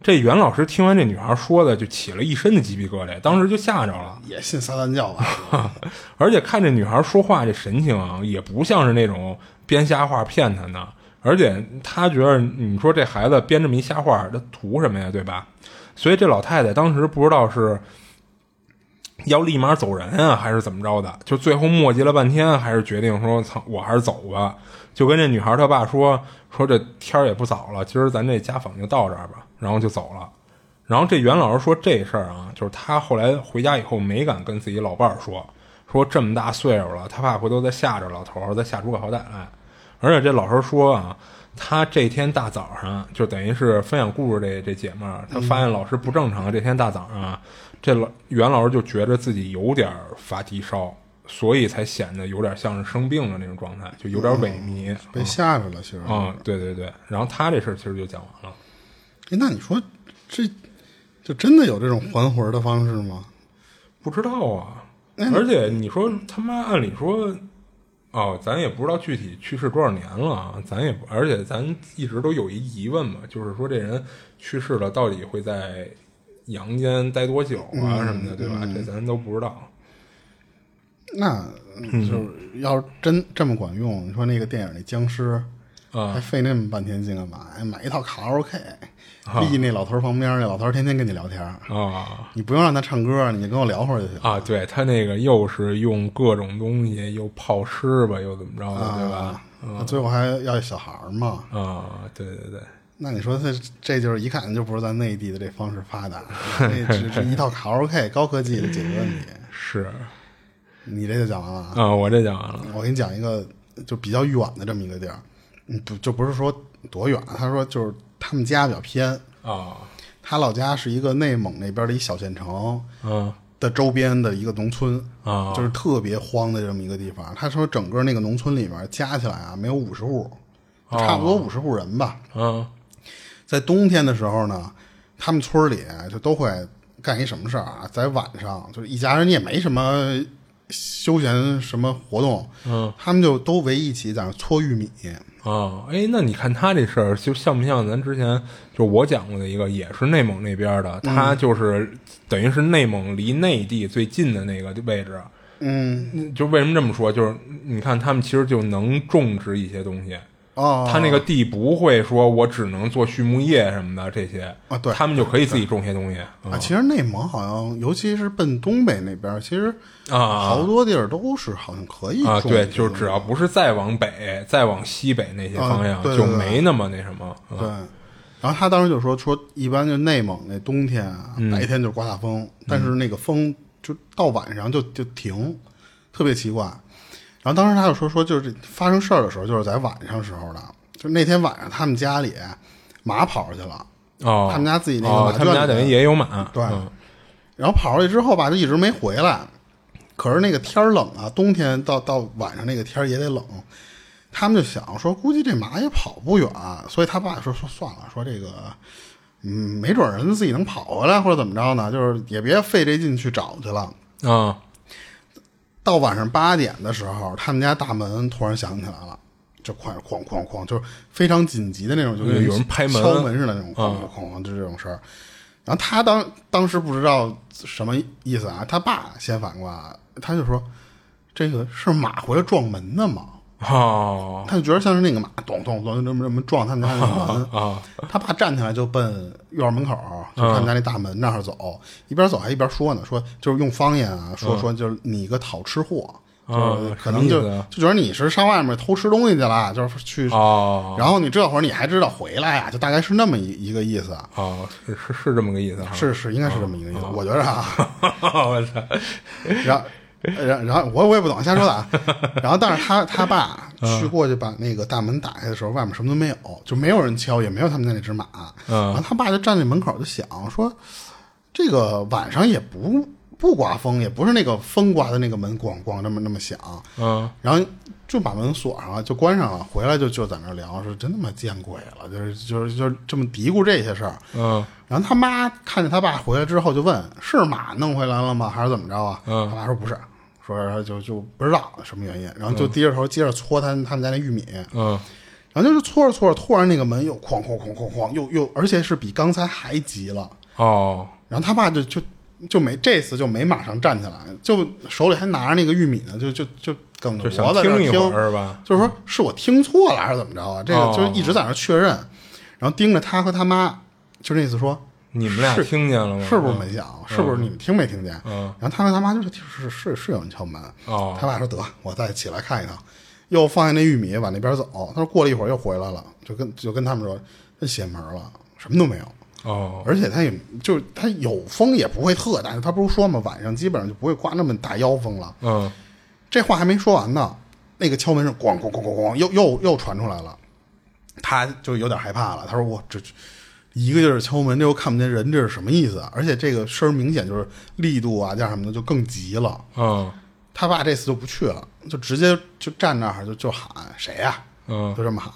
这袁老师听完这女孩说的，就起了一身的鸡皮疙瘩，当时就吓着了。也信撒旦教了，而且看这女孩说话这神情啊，也不像是那种编瞎话骗她呢。而且他觉得，你说这孩子编这么一瞎话，他图什么呀？对吧？所以这老太太当时不知道是要立马走人啊，还是怎么着的，就最后磨叽了半天，还是决定说：“操，我还是走吧。”就跟这女孩她爸说：“说这天儿也不早了，今儿咱这家访就到这儿吧。”然后就走了，然后这袁老师说这事儿啊，就是他后来回家以后没敢跟自己老伴儿说，说这么大岁数了，他怕回头再吓着老头儿，再吓出个好歹来。而且这老头说啊，他这天大早上就等于是分享故事这这姐们儿，他发现老师不正常。这天大早上，这老袁老师就觉着自己有点发低烧，所以才显得有点像是生病的那种状态，就有点萎靡，被吓着了，其实啊，对对对。然后他这事儿其实就讲完了。哎，那你说，这就真的有这种还魂的方式吗？不知道啊。而且你说他妈，按理说，哦，咱也不知道具体去世多少年了啊，咱也，而且咱一直都有一疑问嘛，就是说这人去世了，到底会在阳间待多久啊什么的，对吧？这咱都不知道。那就是要是真这么管用，你说那个电影那僵尸。还费那么半天劲干嘛呀？买一套卡拉 OK，立那老头旁边，那老头天天跟你聊天啊。你不用让他唱歌，你跟我聊会儿就行啊。对他那个又是用各种东西，又泡尸吧，又怎么着的，对吧？最后还要小孩嘛。啊，对对对。那你说这这就是一看就不是咱内地的这方式发达，这只是一套卡拉 OK 高科技的解决问题。是，你这就讲完了啊？我这讲完了。我给你讲一个就比较远的这么一个地儿。嗯，不就不是说多远？他说就是他们家比较偏啊，他老家是一个内蒙那边的一小县城，嗯，的周边的一个农村啊，就是特别荒的这么一个地方。他说整个那个农村里面加起来啊，没有五十户，差不多五十户人吧。嗯，在冬天的时候呢，他们村里就都会干一什么事儿啊？在晚上，就是一家人也没什么休闲什么活动，嗯，他们就都围一起在那搓玉米。啊，哎，那你看他这事儿，就像不像咱之前就我讲过的一个，也是内蒙那边的，他就是等于是内蒙离内地最近的那个位置。嗯，就为什么这么说？就是你看他们其实就能种植一些东西，哦他那个地不会说我只能做畜牧业什么的这些啊对。他们就可以自己种些东西。啊，其实内蒙好像，尤其是奔东北那边儿，其实啊好多地儿都是好像可以啊，对，种这个就是只要不是再往北、再往西北那些方向，就啊对对对。没那么那什么。嗯。对。然后他当时就说说，一般就内蒙那冬天啊，嗯。白天就刮大风，但是那个风就到晚上就就停，特别奇怪。然后当时他就说说，就是这发生事儿的时候，就是在晚上时候的，就那天晚上他们家里马跑出去了，哦，他们家自己那个他们家等于也有马，对嗯然后跑出去之后吧，就一直没回来。可是那个天儿冷啊，冬天到到晚上那个天儿也得冷。他们就想说，估计这马也跑不远，所以他爸说说算了，说这个，嗯，没准儿人自己能跑回来或者怎么着呢，就是也别费这劲去找去了。啊到晚上八点的时候，他们家大门突然响起来了，就哐哐哐哐，就是非常紧急的那种，就跟有人拍门敲门似的那种，哐啊哐哐哐，就这种事儿。然后他当当时不知道什么意思啊，他爸先反过来，他就说：“这个是马回来撞门的吗？”哦他就觉得像是那个马咚咚咚这么这么撞他们家那个门。啊他爸站起来就奔院门口，就他们家那大门那儿走，一边走还一边说呢，说就是用方言啊，说说就是你个讨吃货，就是可能就就觉得你是上外面偷吃东西去了，就是去，哦然后你这会儿你还知道回来呀，就大概是那么一一个意思。啊，是是是这么个意思哈。是是，应该是这么一个意思，我觉着啊。我操，然后，然然后我我也不懂，瞎说的啊。然后，但是他他爸嗯去过去把那个大门打开的时候，外面什么都没有，就没有人敲，也没有他们家那只马。嗯然后他爸就站在门口就想说，这个晚上也不不刮风，也不是那个风刮的那个门咣咣那么那么响。嗯然后就把门锁上了，就关上了。回来就就在那儿聊，说真他妈见鬼了，就是就是就是这么嘀咕这些事儿。嗯然后他妈看见他爸回来之后，就问：“是马弄回来了吗？还是怎么着啊？”嗯他爸说：“不是，说就就不知道什么原因。”然后就低着头接着搓他他们家那玉米，嗯然后就是搓着搓着，突然那个门又哐哐哐哐哐，又又而且是比刚才还急了。哦然后他爸就就就没这次就没马上站起来，就手里还拿着那个玉米呢，就就就梗着想脖子听一听会儿是吧？就是说是我听错了还是怎么着啊？这个哦就一直在那儿确认，然后盯着他和他妈，就那意思说你们俩是听见了吗？是不是没响？是不是你们听没听见？嗯然后他跟他妈就是是是是有人敲门。哦他爸说得我再起来看一趟，又放下那玉米往那边走。他说过了一会儿又回来了，就跟就跟他们说这邪门了，什么都没有。哦而且他也就是他有风也不会特大，他不是说嘛，晚上基本上就不会刮那么大妖风了。嗯这话还没说完呢，那个敲门声咣咣咣咣咣又又又传出来了，他就有点害怕了。他说：“我这一个劲儿敲门，这又看不见人，这是什么意思啊？而且这个声儿明显就是力度啊，加什么的就更急了。嗯他爸这次就不去了，就直接就站那儿就就喊谁呀、嗯就这么喊。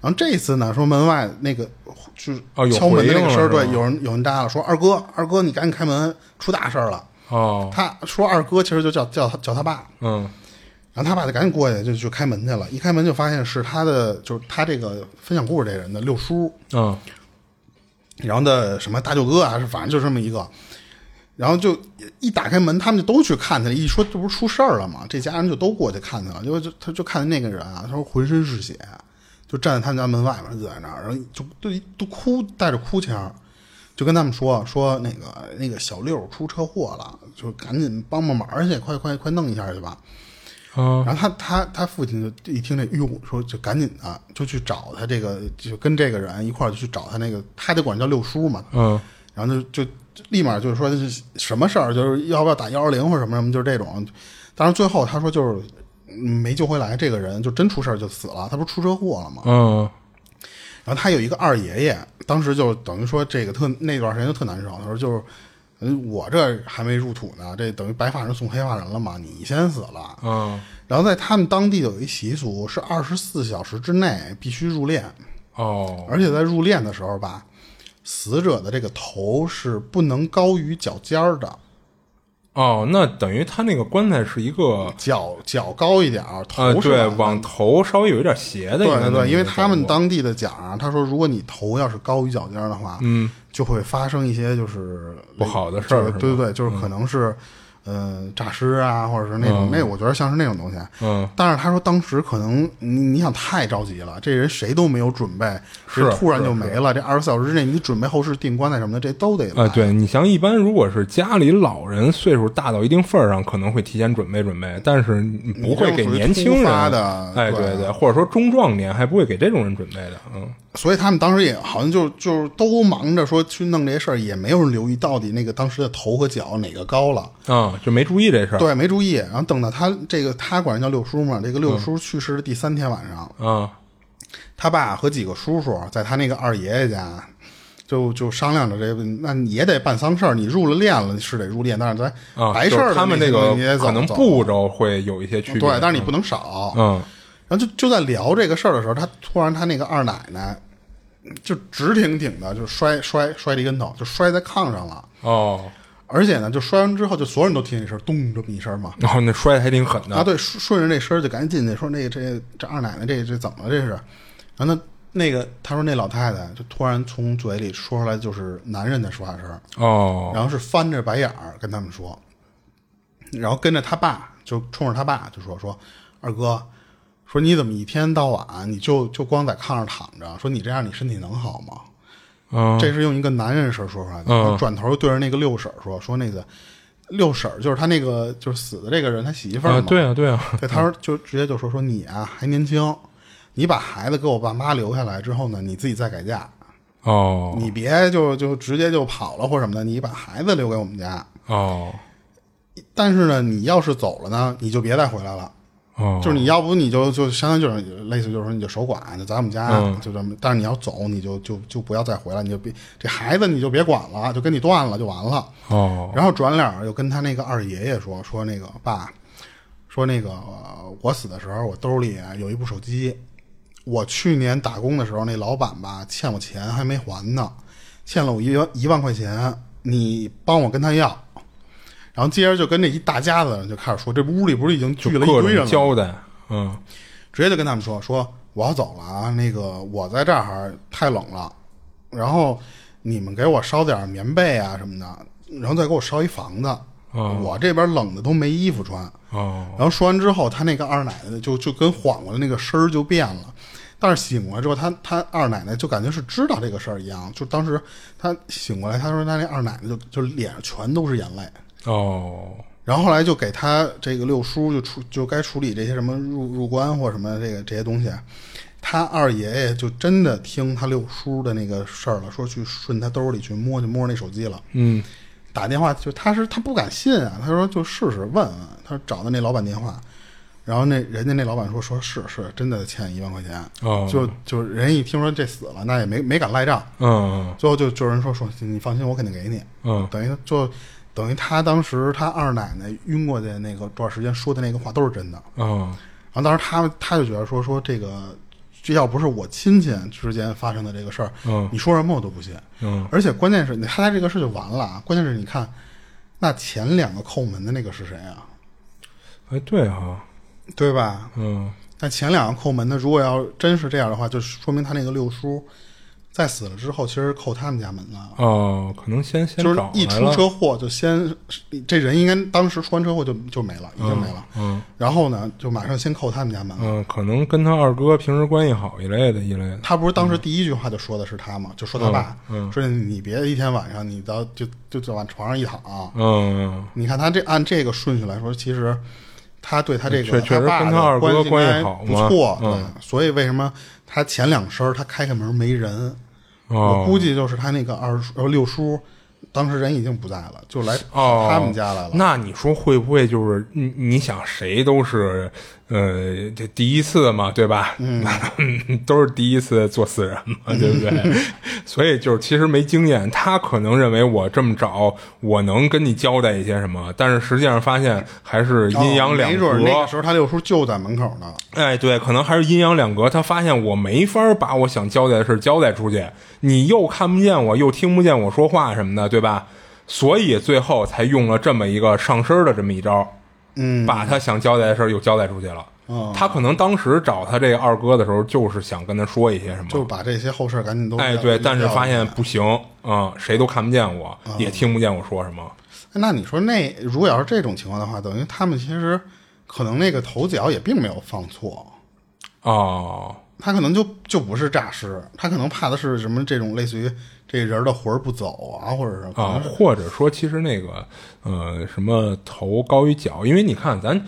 然后这次呢，说门外那个就敲门的那个声儿，对，有人有人搭了，说二哥二哥，你赶紧开门，出大事儿了。哦他说二哥其实就叫叫他叫他爸，嗯然后他爸就赶紧过去，就去开门去了。一开门就发现是他的，就是他这个分享故事这人的六叔，嗯然后的什么大舅哥啊，是反正就这么一个。然后就一打开门，他们就都去看去了。一说这不是出事儿了吗？这家人就都过去看去了。结果就他就看见那个人啊，他说浑身是血，就站在他们家门外面，就在那儿，然后就都都哭，带着哭腔，就跟他们说说那个那个小六出车祸了，就赶紧帮帮忙去，快快快弄一下去吧。啊然后他他他父亲就一听这，哟，说就赶紧的就去找他这个，就跟这个人一块儿就去找他那个，他得管叫六叔嘛。嗯然后就就就立马就是说是什么事儿，就是要不要打幺二零或者什么什么，就是这种。当然最后他说就是嗯没救回来，这个人就真出事儿就死了，他不是出车祸了吗？嗯然后他有一个二爷爷，当时就等于说这个特那段时间就特难受，他说就是。嗯，我这还没入土呢，这等于白发人送黑发人了嘛？你先死了，嗯然后在他们当地有一习俗，是二十四小时之内必须入殓，哦而且在入殓的时候吧，死者的这个头是不能高于脚尖儿的，哦，那等于他那个棺材是一个脚脚高一点儿，头呃，对，是往往头稍微有一点斜的，对对因为他们当地的讲啊，他说如果你头要是高于脚尖儿的话，嗯。就会发生一些就是不好的事儿对对对，就是可能是。呃诈尸啊，或者是那种、那，我觉得像是那种东西。嗯，但是他说当时可能你你想太着急了，这人谁都没有准备，是突然就没了。这二十四小时之内，你准备后事、订棺材什么的，这都得来。啊，对你像一般如果是家里老人岁数大到一定份儿上，可能会提前准备准备，但是你不会给年轻人发的哎，对对对，或者说中壮年还不会给这种人准备的，嗯，所以他们当时也好像就就是都忙着说去弄这些事儿，也没有人留意到底那个当时的头和脚哪个高了。啊，就没注意这事儿，对，没注意。然后等到他这个他管人叫六叔嘛，这个六叔去世的第三天晚上，啊，他爸和几个叔叔在他那个二爷爷家，就就商量着这个，那你也得办丧事儿，你入了殓了是得入殓，但是咱啊，白事儿他们那个可能步骤会有一些区别，对，但是你不能少。嗯，然后就就在聊这个事儿的时候，他突然他那个二奶奶就直挺挺的就摔摔摔了一跟头，就摔在炕上了。哦，而且呢，就摔完之后，就所有人都听见一声咚这么一声嘛。然后那摔的还挺狠的，啊，对，顺顺着这声儿就赶紧进去说那个这这二奶奶这这怎么了这是？然后那那个他说那老太太就突然从嘴里说出来就是男人的说话声，哦，然后是翻着白眼儿跟他们说，然后跟着他爸就冲着他爸就说说二哥，说你怎么一天到晚你就就光在炕上躺着，说你这样你身体能好吗？嗯，这是用一个男人声说出来的。嗯转头对着那个六婶说说那个六婶就是他那个就是死的这个人他媳妇儿嘛。啊，对啊，对啊，对，他说就直接就说说你啊还年轻，你把孩子给我爸妈留下来之后呢，你自己再改嫁，哦，你别就就直接就跑了或什么的，你把孩子留给我们家。哦，但是呢，你要是走了呢，你就别再回来了。哦，就是你要不你就就相当于就是类似就是说你就守寡，就在我们家、嗯就这么。但是你要走，你就就就不要再回来，你就别这孩子你就别管了，就跟你断了就完了。哦，然后转脸儿又跟他那个二爷爷说说那个爸，说那个、呃我死的时候我兜里有一部手机，我去年打工的时候那老板吧欠我钱还没还呢，欠了我一一万块钱，你帮我跟他要。然后接着就跟这一大家子人就开始说，这屋里不是已经聚了一堆人了吗？交代，嗯，直接就跟他们说说我要走了啊，那个我在这儿太冷了，然后你们给我烧点棉被啊什么的，然后再给我烧一房子，哦我这边冷的都没衣服穿。哦，然后说完之后，他那个二奶奶就就跟缓过来那个声儿就变了。但是醒过来之后，他他二奶奶就感觉是知道这个事儿一样，就当时他醒过来，他说他那二奶奶就就脸上全都是眼泪，哦，然后后来就给他这个六叔就处就该处理这些什么入入关或什么这个这些东西，他二爷爷就真的听他六叔的那个事儿了，说去顺他兜里去摸去摸那手机了，嗯，打电话就他是他不敢信啊，他说就试试问问，他找的那老板电话，然后那人家那老板说说是是真的欠一万块钱，哦。就就人一听说这死了，那也没没敢赖账，嗯最后就就人说说你放心，我肯定给你，嗯，等于就等于他当时他二奶奶晕过去那个段时间说的那个话都是真的。嗯，然后当时他他就觉得说说这个，这要不是我亲戚之间发生的这个事儿，嗯你说什么我都不信。嗯，而且关键是你他这个事就完了啊，关键是你看，那前两个叩门的那个是谁啊？哎，对哈，对吧？嗯，那前两个叩门的，如果要真是这样的话，就说明他那个六叔在死了之后，其实扣他们家门了。哦，可能先先就是一出，车祸就先，这人应该当时出完车祸就就没了，已经没了。嗯然后呢，就马上先扣他们家门了。嗯，可能跟他二哥平时关系好一类的，一类的，他不是当时第一句话就说的是他吗？就说他爸，嗯嗯说你别一天晚上你到就就就往床上一躺。嗯，你看他这按这个顺序来说，其实他对他这个确确实爸的跟他二哥关关系不错，嗯对。所以为什么他前两声他开开门没人？哦我估计就是他那个二叔呃六叔，当时人已经不在了，就来哦，他们家来了。那你说会不会就是你你想谁都是呃这第一次嘛，对吧？嗯，都是第一次做死人嘛，对不对？所以就是其实没经验，他可能认为我这么找，我能跟你交代一些什么，但是实际上发现还是阴阳两哦没隔。准那个时候他六叔就在门口呢。哎，对，可能还是阴阳两隔。他发现我没法把我想交代的事交代出去，你又看不见我，又听不见我说话什么的，对吧？所以最后才用了这么一个上身的这么一招，嗯，把他想交代的事儿又交代出去了。哦。他可能当时找他这个二哥的时候，就是想跟他说一些什么，就把这些后事赶紧都哎，对，但是发现不行啊、谁都看不见我，也听不见我说什么。那你说那如果要是这种情况的话，等于他们其实可能那个头脚也并没有放错，哦，他可能就就不是诈尸，他可能怕的是什么这种类似于这人的魂不走啊，或者是可啊，或者说，其实那个呃，什么头高于脚，因为你看咱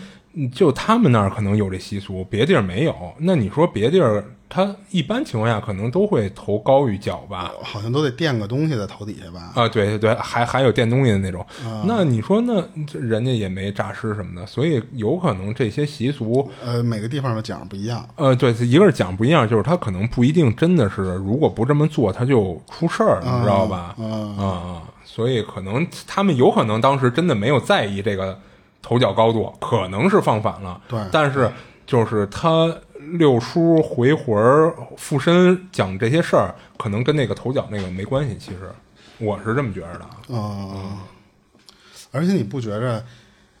就他们那儿可能有这习俗，别地儿没有。那你说别地儿，他一般情况下可能都会头高于脚吧？好像都得垫个东西在头底下吧？啊，对对对，还还有垫东西的那种。啊那你说那人家也没诈尸什么的，所以有可能这些习俗呃，每个地方的讲不一样。呃，对，一个是讲不一样，就是他可能不一定真的是，如果不这么做，他就出事儿，你知道吧？嗯啊啊，所以可能他们有可能当时真的没有在意这个头脚高度，可能是放反了。对但是就是他六叔回魂附身讲这些事儿，可能跟那个头角那个没关系。其实我是这么觉得的。嗯，而且你不觉着，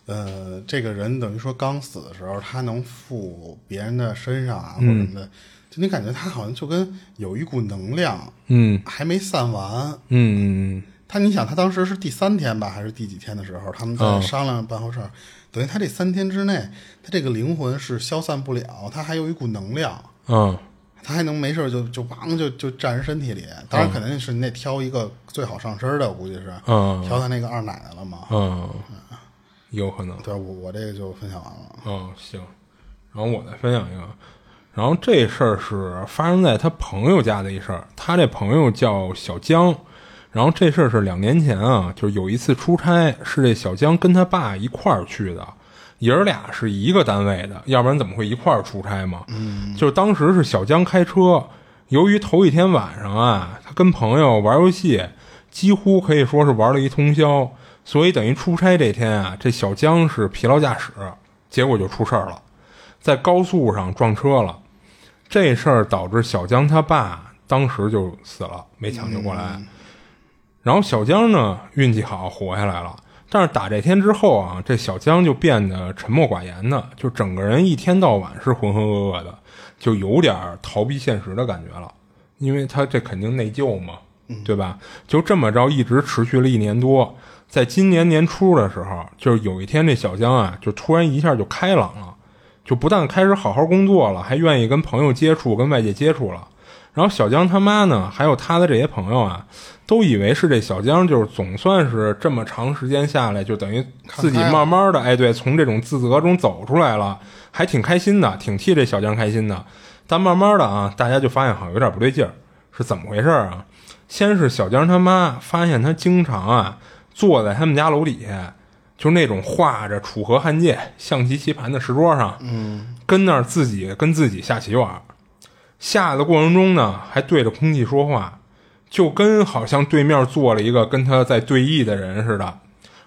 呃，这个人等于说刚死的时候，他能附别人的身上啊，或者什么的，就你感觉他好像就跟有一股能量嗯还没散完。嗯嗯他，你想，他当时是第三天吧，还是第几天的时候，他们在嗯商量办后事儿，等于他这三天之内，他这个灵魂是消散不了，他还有一股能量。嗯他还能没事儿就就砰就就站人身体里，当然肯定是你得挑一个最好上身的，我估计是，嗯挑他那个二奶奶了嘛。嗯，有可能。对，我我这个就分享完了。嗯，行，然后我再分享一个，然后这事儿是发生在他朋友家的一事儿，他这朋友叫小江，然后这事儿是两年前啊，就是有一次出差，是这小江跟他爸一块儿去的，爷儿俩是一个单位的，要不然怎么会一块儿出差嘛？嗯，就是当时是小江开车，由于头一天晚上啊，他跟朋友玩游戏，几乎可以说是玩了一通宵，所以等于出差这天啊，这小江是疲劳驾驶，结果就出事儿了，在高速上撞车了。这事儿导致小江他爸当时就死了，没抢救过来。然后小江呢运气好活下来了，但是打这天之后啊，这小江就变得沉默寡言的，就整个人一天到晚是浑浑噩噩的，就有点逃避现实的感觉了。因为他这肯定内疚嘛，对吧？就这么着一直持续了一年多，在今年年初的时候，就是有一天这小江啊，就突然一下就开朗了，就不但开始好好工作了，还愿意跟朋友接触，跟外界接触了。然后小江他妈呢，还有他的这些朋友啊，都以为是这小江就是总算是这么长时间下来，就等于自己慢慢的，哎，对，从这种自责中走出来了，还挺开心的，挺替这小江开心的。但慢慢的啊，大家就发现好像有点不对劲儿，是怎么回事啊？先是小江他妈发现他经常啊坐在他们家楼底下，就是那种画着楚河汉界、象棋棋盘的石桌上，嗯，跟那儿自己跟自己下棋玩儿，下的过程中呢，还对着空气说话，就跟好像对面坐了一个跟他在对弈的人似的。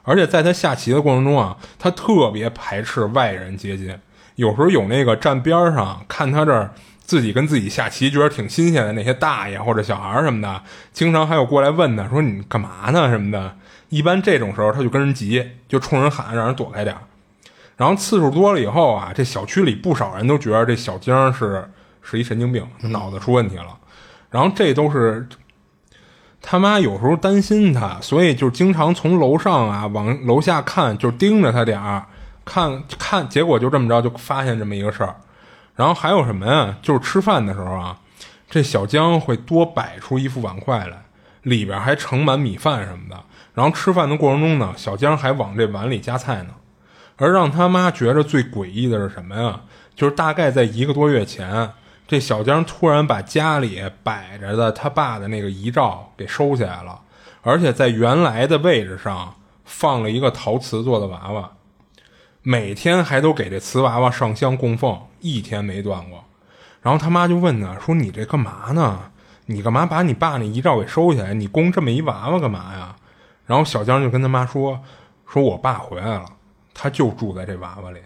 而且在他下棋的过程中啊，他特别排斥外人接近，有时候有那个站边儿上看他这儿自己跟自己下棋，觉得挺新鲜的那些大爷或者小孩儿什么的，经常还有过来问他说你干嘛呢什么的。一般这种时候他就跟人急，就冲人喊让人躲开点儿。然后次数多了以后啊，这小区里不少人都觉得这小江是是一神经病，脑子出问题了。然后这都是他妈有时候担心他，所以就经常从楼上啊往楼下看，就盯着他点儿看看。结果就这么着就发现这么一个事儿。然后还有什么呀？就是吃饭的时候啊，这小江会多摆出一副碗筷来，里边还盛满米饭什么的。然后吃饭的过程中呢，小江还往这碗里夹菜呢。而让他妈觉着最诡异的是什么呀？就是大概在一个多月前，这小江突然把家里摆着的他爸的那个遗照给收起来了，而且在原来的位置上放了一个陶瓷做的娃娃，每天还都给这瓷娃娃上香供奉，一天没断过。然后他妈就问他说：“你这干嘛呢？你干嘛把你爸那遗照给收起来？你供这么一娃娃干嘛呀？”然后小江就跟他妈说：“说我爸回来了，他就住在这娃娃里。”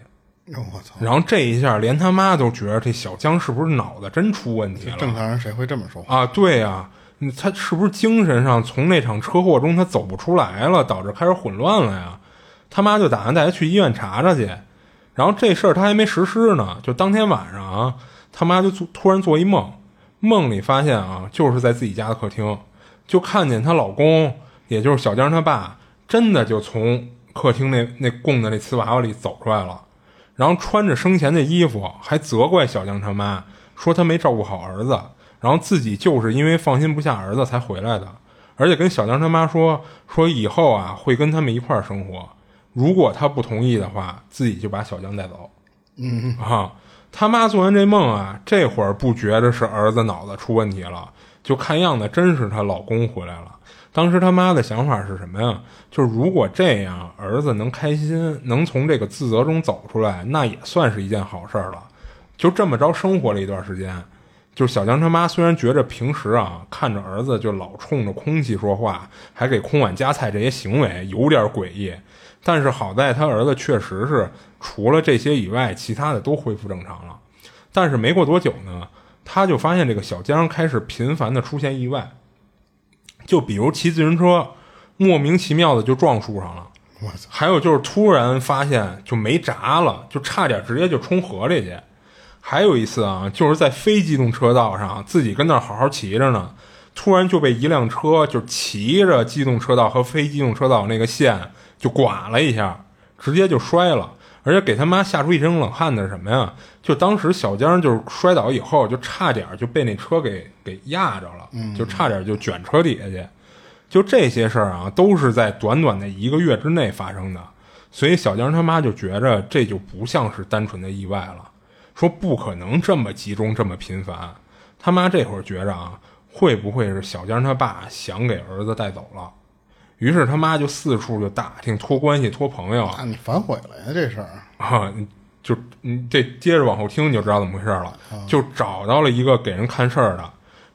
我操！然后这一下，连他妈都觉得这小江是不是脑子真出问题了？正常人谁会这么说话？啊，对呀、嗯他是不是精神上从那场车祸中他走不出来了，导致开始混乱了呀？他妈就打算带他去医院查查去。然后这事儿他还没实施呢，就当天晚上啊，他妈就做突然做一梦，梦里发现啊，就是在自己家的客厅，就看见她老公，也就是小江他爸，真的就从客厅那那供的那瓷娃娃里走出来了，然后穿着生前的衣服，还责怪小江他妈说他没照顾好儿子，然后自己就是因为放心不下儿子才回来的，而且跟小江他妈说说以后啊会跟他们一块儿生活，如果他不同意的话，自己就把小江带走。嗯。啊，他妈做完这梦啊，这会儿不觉得是儿子脑子出问题了，就看样子真是她老公回来了。当时他妈的想法是什么呀？就是如果这样，儿子能开心，能从这个自责中走出来，那也算是一件好事儿了。就这么着生活了一段时间，就小江他妈虽然觉着平时啊看着儿子就老冲着空气说话，还给空碗夹菜这些行为有点诡异，但是好在他儿子确实是除了这些以外，其他的都恢复正常了。但是没过多久呢，他就发现这个小江开始频繁的出现意外。就比如骑自行车，莫名其妙的就撞树上了。我操！还有就是突然发现就没闸了，就差点直接就冲河里去。还有一次啊，就是在非机动车道上，自己跟那儿好好骑着呢，突然就被一辆车就骑着机动车道和非机动车道那个线就剐了一下，直接就摔了。而且给他妈吓出一身冷汗的是什么呀？就当时小江就是摔倒以后，就差点就被那车给给压着了，就差点就卷车底下去。就这些事儿啊，都是在短短的一个月之内发生的。所以小江他妈就觉着这就不像是单纯的意外了，说不可能这么集中这么频繁。他妈这会儿觉着啊，会不会是小江他爸想给儿子带走了？于是他妈就四处就打听，托关系托朋友。那你反悔了呀？这事儿啊，就你这接着往后听你就知道怎么回事了。就找到了一个给人看事儿的，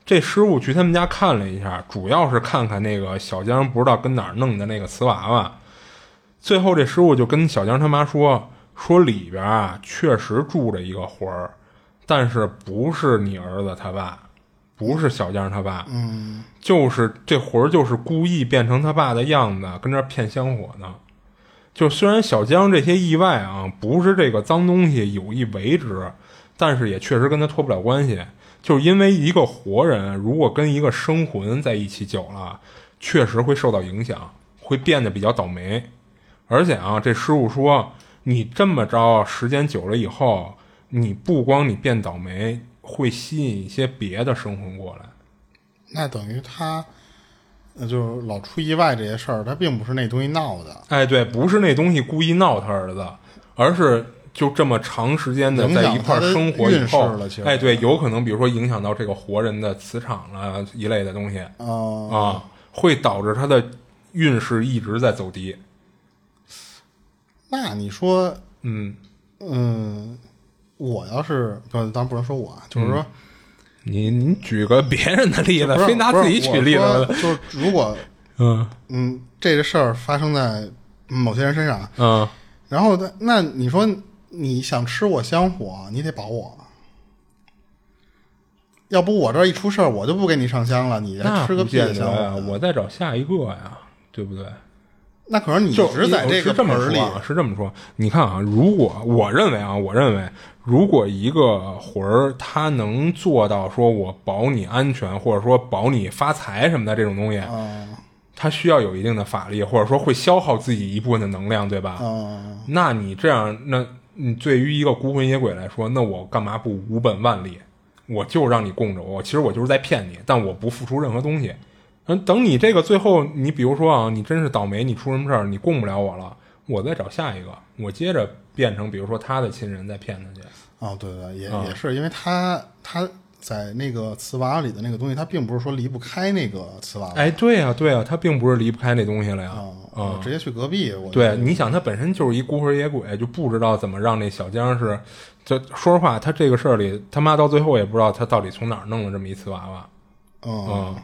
这师傅去他们家看了一下，主要是看看那个小江不知道跟哪儿弄的那个瓷娃娃。最后这师傅就跟小江他妈说，说里边啊确实住着一个魂儿，但是不是你儿子他爸。不是小江他爸，嗯，就是这魂儿，就是故意变成他爸的样子，跟这骗香火呢。就虽然小江这些意外啊，不是这个脏东西有意为之，但是也确实跟他脱不了关系。就是因为一个活人如果跟一个生魂在一起久了，确实会受到影响，会变得比较倒霉。而且啊，这师傅说，你这么着时间久了以后，你不光你变倒霉。会吸引一些别的生魂过来，那等于他，就是老出意外这些事儿，他并不是那东西闹的。哎，对，不是那东西故意闹他儿子，而是就这么长时间的在一块生活以后，哎，对，有可能比如说影响到这个活人的磁场了一类的东西啊，会导致他的运势一直在走低。那你说，嗯嗯。我要是不，当然不能说我，就是说，你你举个别人的例子，非拿自己举例子。就是如果，嗯嗯，这个事儿发生在某些人身上，嗯，然后那那你说你想吃我香火，你得保我，要不我这一出事儿，我就不给你上香了，你再吃个屁的香火，我再找下一个呀，对不对？那可能你是在这个门里，是这么说。你看啊，如果我认为啊，我认为，如果一个魂儿他能做到说我保你安全，或者说保你发财什么的这种东西，他需要有一定的法力，或者说会消耗自己一部分的能量，对吧？那你这样，那你对于一个孤魂野鬼来说，那我干嘛不无本万利？我就让你供着我，其实我就是在骗你，但我不付出任何东西。等你这个最后，你比如说啊，你真是倒霉，你出什么事儿，你供不了我了，我再找下一个，我接着变成比如说他的亲人再骗他去。哦，对对，也也是，因为他他在那个瓷娃里的那个东西，他并不是说离不开那个瓷娃。哎，对呀对呀，他并不是离不开那东西了呀。啊，直接去隔壁。我对，你想他本身就是一孤魂野鬼，就不知道怎么让那小江是，就说实话，他这个事儿里他妈到最后也不知道他到底从哪儿弄了这么一瓷娃娃。嗯。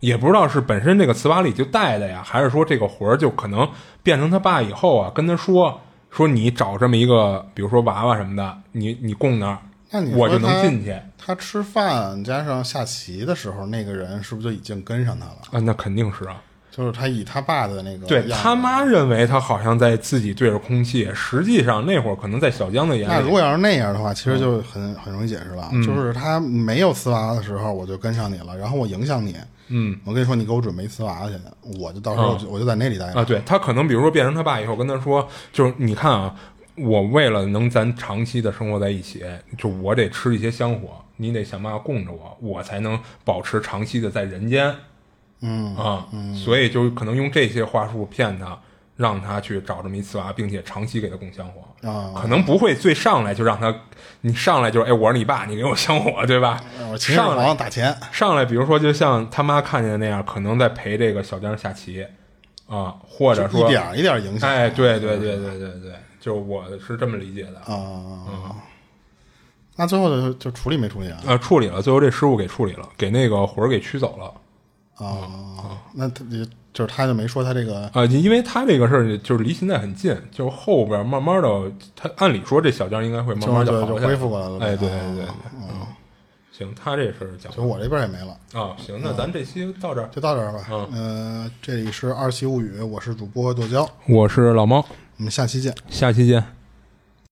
也不知道是本身这个瓷瓦里就带的呀，还是说这个魂儿就可能变成他爸以后啊，跟他说说你找这么一个，比如说娃娃什么的，你你供那儿，那我就能进去。他吃饭加上下棋的时候，那个人是不是就已经跟上他了？啊，那肯定是啊。就是他以他爸的那个对他妈认为他好像在自己对着空气，实际上那会儿可能在小江的眼里，那如果要是那样的话，其实就很很容易解释了。就是他没有瓷娃的时候，我就跟上你了，然后我影响你。嗯我跟你说，你给我准备瓷娃去，我就到时候我就我就在那里待着。啊，对他可能比如说变成他爸以后跟他说，就是你看啊，我为了能咱长期的生活在一起，就我得吃一些香火，你得想办法供着我，我才能保持长期的在人间。嗯啊，所以就可能用这些话术骗他，让他去找这么一次娃，并且长期给他供香火。啊，可能不会最上来就让他，你上来就是哎，我是你爸，你给我香火，对吧？我秦始上来皇打钱，上来，比如说就像他妈看见的那样，可能在陪这个小江下棋啊，或者说一点儿一点儿影响。哎，对对对对对对，就我是这么理解的。啊啊，那最后就就处理没处理啊？呃，处理了，最后这师傅给处理了，给那个魂儿给驱走了。啊，那他也就是他就没说他这个啊，因为他这个事儿就是离现在很近，就是后边慢慢的，他按理说这小将应该会慢慢就就恢复过来了呗。哎，对对对，啊嗯，行，他这事儿讲就我这边也没了，啊，行，那咱这期到这儿。就到这儿吧。嗯呃，这里是二期物语，我是主播剁椒，我是老猫，我们下期见。下期见。